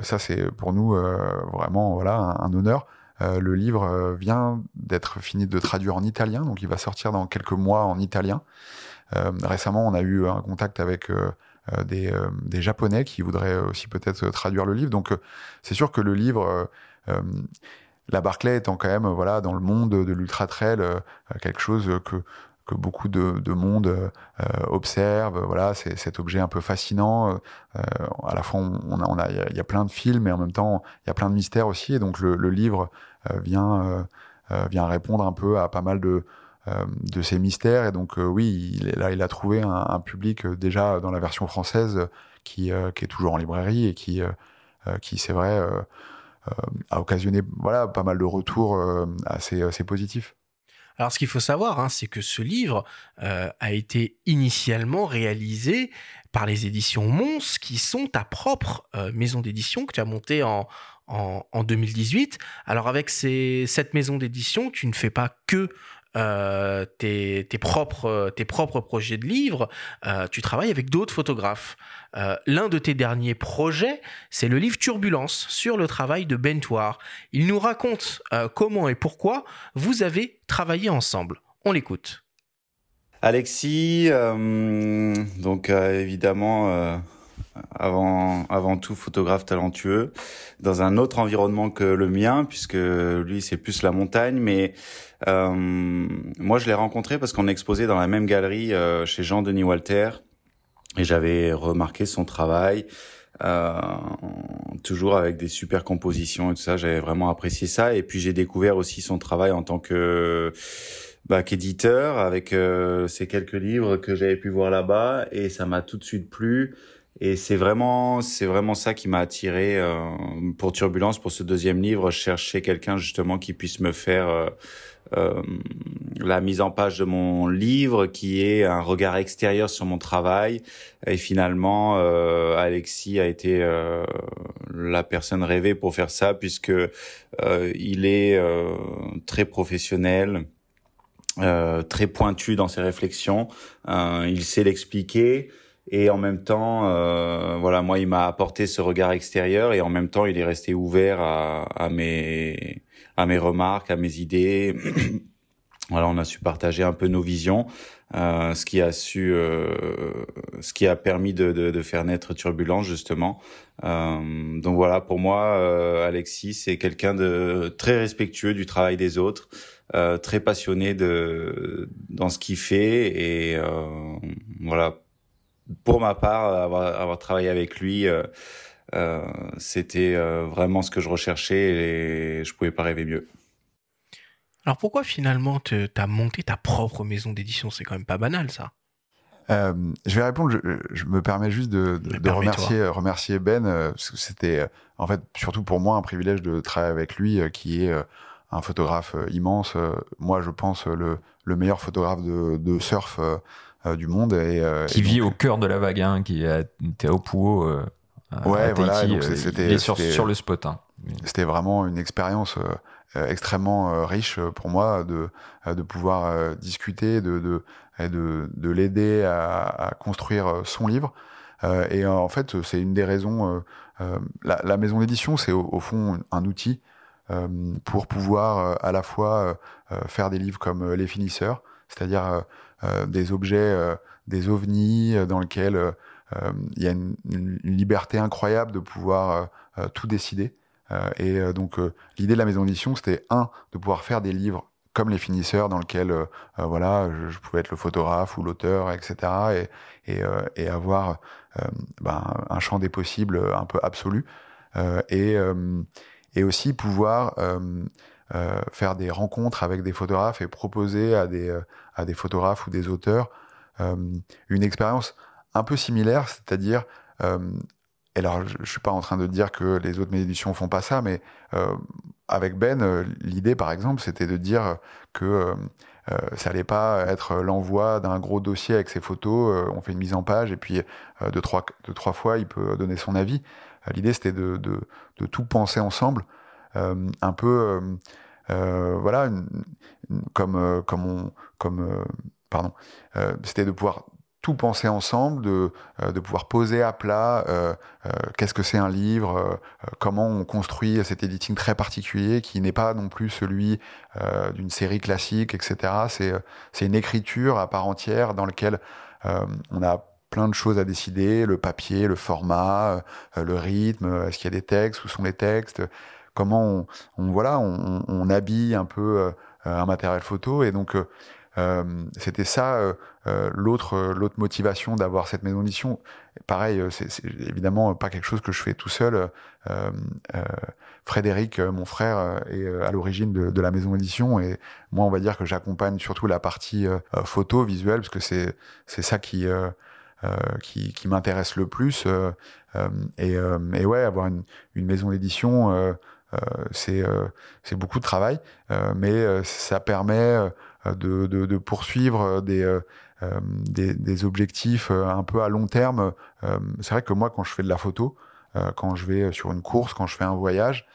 ça c'est pour nous vraiment voilà un, un honneur. le livre vient d'être fini de traduire en italien, donc il va sortir dans quelques mois en italien. Récemment, on a eu un contact avec des, des, Japonais qui voudraient aussi peut-être traduire le livre. Donc c'est sûr que le livre la Barclay étant quand même voilà dans le monde de l'ultra trail euh, quelque chose que que beaucoup de, de monde euh, observe. Voilà, c'est cet objet un peu fascinant. à la fois, on, on a, il y a plein de films, mais en même temps, il y a plein de mystères aussi. Et donc, le, le livre vient vient répondre un peu à pas mal de de ces mystères. Et donc, oui, il, là, il a trouvé un, public déjà dans la version française qui, qui est toujours en librairie et qui, qui c'est vrai, a occasionné voilà, pas mal de retours assez, positifs. Alors, ce qu'il faut savoir, hein, c'est que ce livre euh, a été initialement réalisé par les éditions Mons, qui sont ta propre euh, maison d'édition que tu as montée en, en, en 2018. Alors, avec ces, cette maison d'édition, tu ne fais pas que euh, tes, propres, tes propres projets de livres, euh, tu travailles avec d'autres photographes. Euh, L'un de tes derniers projets, c'est le livre Turbulence sur le travail de Bentoir. Il nous raconte comment et pourquoi vous avez travaillé ensemble. On l'écoute. Alexis, donc évidemment avant, avant tout photographe talentueux, dans un autre environnement que le mien, puisque lui c'est plus la montagne, mais euh, moi je l'ai rencontré parce qu'on exposait dans la même galerie euh, chez Jean-Denis Walter, et j'avais remarqué son travail, euh, toujours avec des super compositions et tout ça, j'avais vraiment apprécié ça, et puis j'ai découvert aussi son travail en tant que bah, qu'éditeur avec euh, ces quelques livres que j'avais pu voir là-bas. Et ça m'a tout de suite plu et c'est vraiment, c'est vraiment ça qui m'a attiré euh, pour Turbulence, pour ce deuxième livre. Je cherchais quelqu'un justement qui puisse me faire euh, euh, la mise en page de mon livre, qui est un regard extérieur sur mon travail. Et finalement, euh, Alexis a été euh, la personne rêvée pour faire ça, puisque il est très professionnel. très pointu dans ses réflexions, il sait l'expliquer, et en même temps, euh, voilà, moi, il m'a apporté ce regard extérieur et en même temps, il est resté ouvert à, à mes à mes remarques, à mes idées. voilà, on a su partager un peu nos visions, euh, ce qui a su, euh, ce qui a permis de, de, de faire naître Turbulence justement. Euh, donc voilà, pour moi, euh, Alexis, c'est quelqu'un de très respectueux du travail des autres. Euh, très passionné de dans ce qu'il fait et euh, voilà pour ma part, avoir, avoir travaillé avec lui, euh, euh, c'était euh, vraiment ce que je recherchais et je pouvais pas rêver mieux. Alors pourquoi finalement tu as monté ta propre maison d'édition? C'est quand même pas banal ça. Euh, je vais répondre. Je, je, me permets juste de, de, de remercier, remercier Ben euh, parce que c'était en fait surtout pour moi un privilège de travailler avec lui, qui est un photographe immense. moi, je pense le, le meilleur photographe de, de surf euh, du monde. Et, euh, qui et vit au cœur de la vague, hein, qui était au Pouo. Euh, ouais, voilà. C'était sur, sur, le spot. Hein. C'était vraiment une expérience extrêmement riche pour moi de, de pouvoir discuter, de, de, de, de l'aider à, à, construire son livre. Euh, et en fait, c'est une des raisons. Euh, la, la, maison d'édition, c'est au, au, fond un outil euh, pour pouvoir à la fois faire des livres comme Les Finisseurs, c'est-à-dire euh, des objets, euh, des ovnis euh, dans lesquels il y a une, une, liberté incroyable de pouvoir tout décider. et donc l'idée de la maison d'édition, c'était un de pouvoir faire des livres comme les finisseurs dans lesquels euh, voilà je, je, pouvais être le photographe ou l'auteur etc et, et, euh, et avoir euh, ben, un champ des possibles un peu absolu et, et aussi pouvoir euh, faire des rencontres avec des photographes et proposer à des, euh, à des photographes ou des auteurs euh, une expérience un peu similaire, c'est-à-dire et alors, je, je suis pas en train de dire que les autres éditions font pas ça, mais euh, avec Ben, euh, l'idée, par exemple, c'était de dire que euh, ça allait pas être l'envoi d'un gros dossier avec ses photos. on fait une mise en page et puis deux trois deux trois fois, il peut donner son avis. l'idée, c'était de, de, de, tout penser ensemble, un peu euh, voilà, une, une, comme, euh, comme on, comme, euh, pardon, c'était de pouvoir tout penser ensemble, de, de pouvoir poser à plat euh, euh, qu'est-ce que c'est un livre, euh, comment on construit cet editing très particulier qui n'est pas non plus celui d'une série classique, etc. C'est une écriture à part entière dans laquelle on a plein de choses à décider, le papier, le format, le rythme, est-ce qu'il y a des textes, où sont les textes, comment on, voilà, on, habille un peu euh, un matériel photo. Et donc, euh, c'était ça l'autre l'autre motivation d'avoir cette maison d'édition. Pareil, c'est évidemment pas quelque chose que je fais tout seul. Frédéric, mon frère, est à l'origine de, la maison d'édition et moi, on va dire que j'accompagne surtout la partie photo, visuelle, parce que c'est ça qui qui, m'intéresse le plus. et, et ouais, avoir une, maison d'édition euh, c'est euh, c'est beaucoup de travail, euh, mais ça permet de, de, de, poursuivre des, des, des, objectifs un peu à long terme. c'est vrai que moi, quand je fais de la photo, quand je vais sur une course, quand je fais un voyage,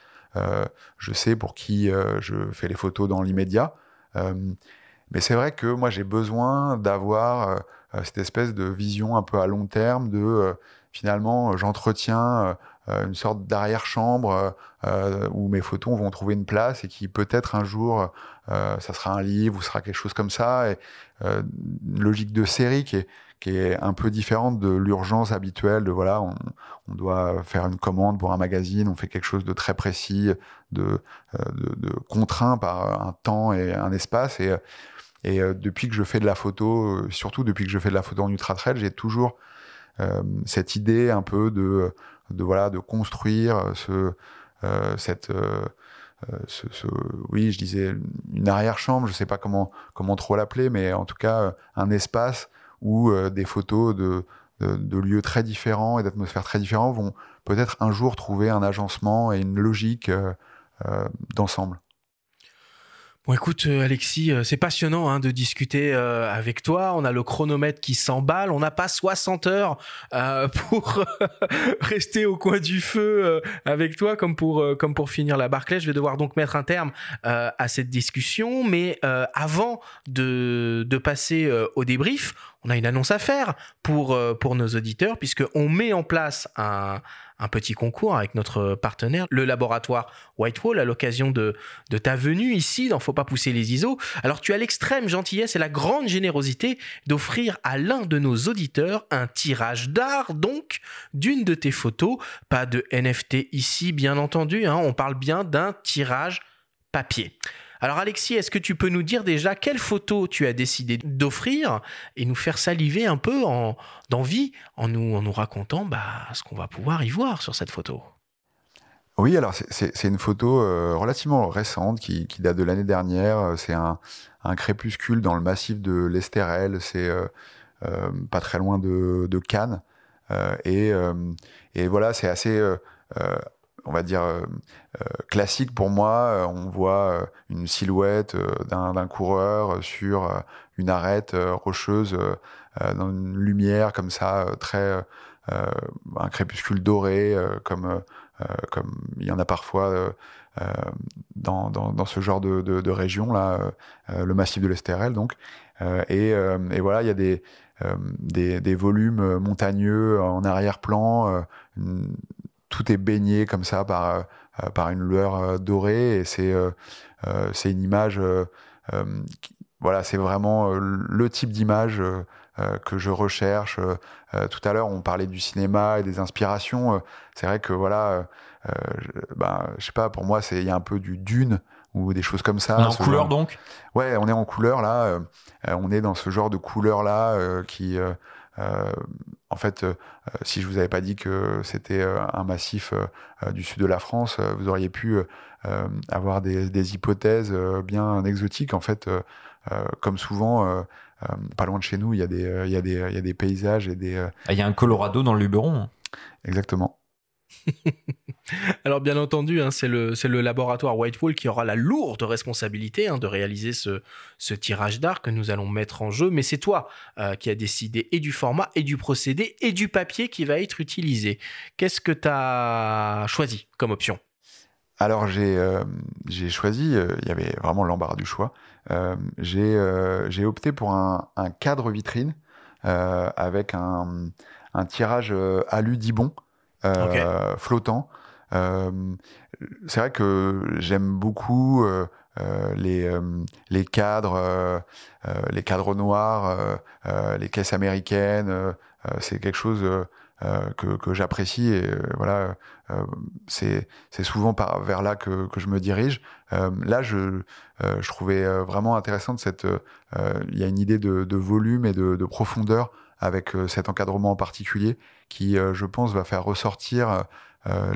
je sais pour qui je fais les photos dans l'immédiat. mais c'est vrai que moi, j'ai besoin d'avoir cette espèce de vision un peu à long terme de finalement, j'entretiens euh, une sorte d'arrière-chambre euh, euh, où mes photos vont trouver une place et qui peut-être un jour, ça sera un livre ou sera quelque chose comme ça. Et une logique de série qui est, qui est un peu différente de l'urgence habituelle de voilà, on, on, doit faire une commande pour un magazine, on fait quelque chose de très précis, de, de, de contraint par un temps et un espace. Et, et depuis que je fais de la photo, surtout depuis que je fais de la photo en ultra trail, j'ai toujours euh, cette idée un peu de de voilà de construire ce euh, cette euh, euh, oui, je disais une arrière-chambre, je sais pas comment comment trop l'appeler, mais en tout cas un espace où des photos de, de, lieux très différents et d'atmosphères très différentes vont peut-être un jour trouver un agencement et une logique euh, d'ensemble. Bon, écoute, euh, Alexis, euh, c'est passionnant hein, de discuter euh, avec toi. On a le chronomètre qui s'emballe. On n'a pas 60 heures pour rester au coin du feu avec toi, comme pour comme pour finir la Barclay. Je vais devoir donc mettre un terme à cette discussion. Mais avant de de passer au débrief, on a une annonce à faire pour pour nos auditeurs, puisque on met en place un un petit concours avec notre partenaire, le laboratoire Whitewall, à l'occasion de, ta venue ici dans Faut pas pousser les ISO. Alors tu as l'extrême gentillesse et la grande générosité d'offrir à l'un de nos auditeurs un tirage d'art, donc, d'une de tes photos. Pas de NFT ici, bien entendu, hein, on parle bien d'un tirage papier. Alors Alexis, est-ce que tu peux nous dire déjà quelle photo tu as décidé d'offrir et nous faire saliver un peu d'envie en nous, en nous racontant bah, ce qu'on va pouvoir y voir sur cette photo? Oui, alors c'est une photo euh, relativement récente qui, date de l'année dernière. C'est un, crépuscule dans le massif de l'Estérel. C'est euh, euh, pas très loin de, Cannes. et, et, voilà, c'est assez on va dire, euh, euh, classique pour moi. Euh, on voit une silhouette d'un coureur sur une arête rocheuse dans une lumière comme ça, très un crépuscule doré, comme comme il y en a parfois dans, dans, ce genre de, de, région là, le massif de l'Estérel donc. Et, et, voilà, il y a des, des, des, volumes montagneux en arrière-plan, tout est baigné comme ça par euh, par une lueur euh, dorée et c'est euh, c'est une image voilà c'est vraiment le type d'image que je recherche. tout à l'heure, on parlait du cinéma et des inspirations. c'est vrai que voilà, je, ben, je sais pas, pour moi, c'est il y a un peu du dune ou des choses comme ça. On est en couleur donc? Ouais, on est en couleur là. on est dans ce genre de couleur là qui euh, en fait, euh, si je vous avais pas dit que c'était euh, un massif du sud de la France, vous auriez pu avoir des, des, hypothèses bien exotiques. En fait, comme souvent, pas loin de chez nous, il y a des, il y a des, il y a des paysages et des. Ah, il y a un Colorado dans le Luberon. Exactement. Alors bien entendu, hein, c'est le, le laboratoire Whitewall qui aura la lourde responsabilité hein, de réaliser ce, ce tirage d'art que nous allons mettre en jeu, mais c'est toi euh, qui as décidé et du format, et du procédé, et du papier qui va être utilisé. Qu'est-ce que tu as choisi comme option? Alors j'ai euh, choisi, euh, il y avait vraiment l'embarras du choix. j'ai opté pour un, cadre vitrine avec un, un tirage alu Dibon euh, flottant. Euh, c'est vrai que j'aime beaucoup euh, les, les cadres, les cadres noirs, les caisses américaines. c'est quelque chose que, que j'apprécie et voilà c'est c'est souvent par vers là que, que je me dirige là je je trouvais vraiment intéressant de cette il y a une idée de, de volume et de, de profondeur avec cet encadrement en particulier qui je pense va faire ressortir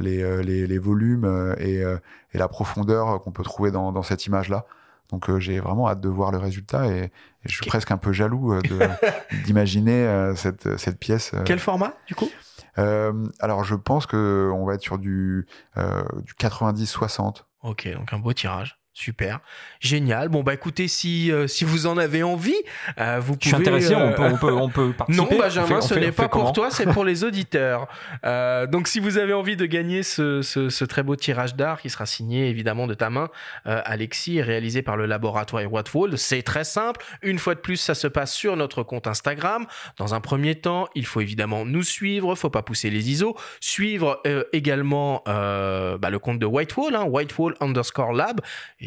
les, les, les, volumes et, et la profondeur qu'on peut trouver dans, dans cette image là donc euh, j'ai vraiment hâte de voir le résultat et, je suis presque un peu jaloux euh, d'imaginer euh, cette, cette pièce. Quel format du coup? Alors je pense qu'on va être sur du, du 90-60. Ok, donc un beau tirage. Super, génial. Bon bah écoutez, si euh, si vous en avez envie, euh, vous pouvez. Je suis intéressé, on, peut, on, peut, on peut participer. Non, Benjamin, ce n'est pas pour toi, c'est pour les auditeurs. Euh, donc si vous avez envie de gagner ce, ce, ce très beau tirage d'art qui sera signé évidemment de ta main, Alexis, et réalisé par le laboratoire Wattwall, c'est très simple. Une fois de plus, ça se passe sur notre compte Instagram. Dans un premier temps, il faut évidemment nous suivre, faut pas pousser les ISO, suivre également bah, le compte de Whitewall, hein, Whitewall underscore lab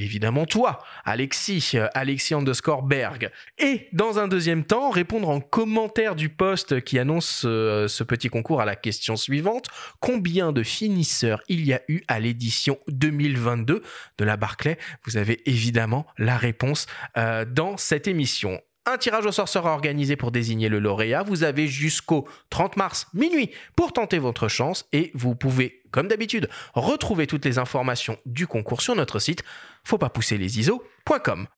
évidemment toi, Alexis, euh, Alexis underscore Berg. Et dans un deuxième temps, répondre en commentaire du post qui annonce euh, ce petit concours à la question suivante. Combien de finisseurs il y a eu à l'édition 2022 de la Barclay Vous avez évidemment la réponse euh, dans cette émission. Un tirage au sort sera organisé pour désigner le lauréat. Vous avez jusqu'au 30 mars minuit pour tenter votre chance et vous pouvez, comme d'habitude, retrouver toutes les informations du concours sur notre site faut pas pousser les ISO.com.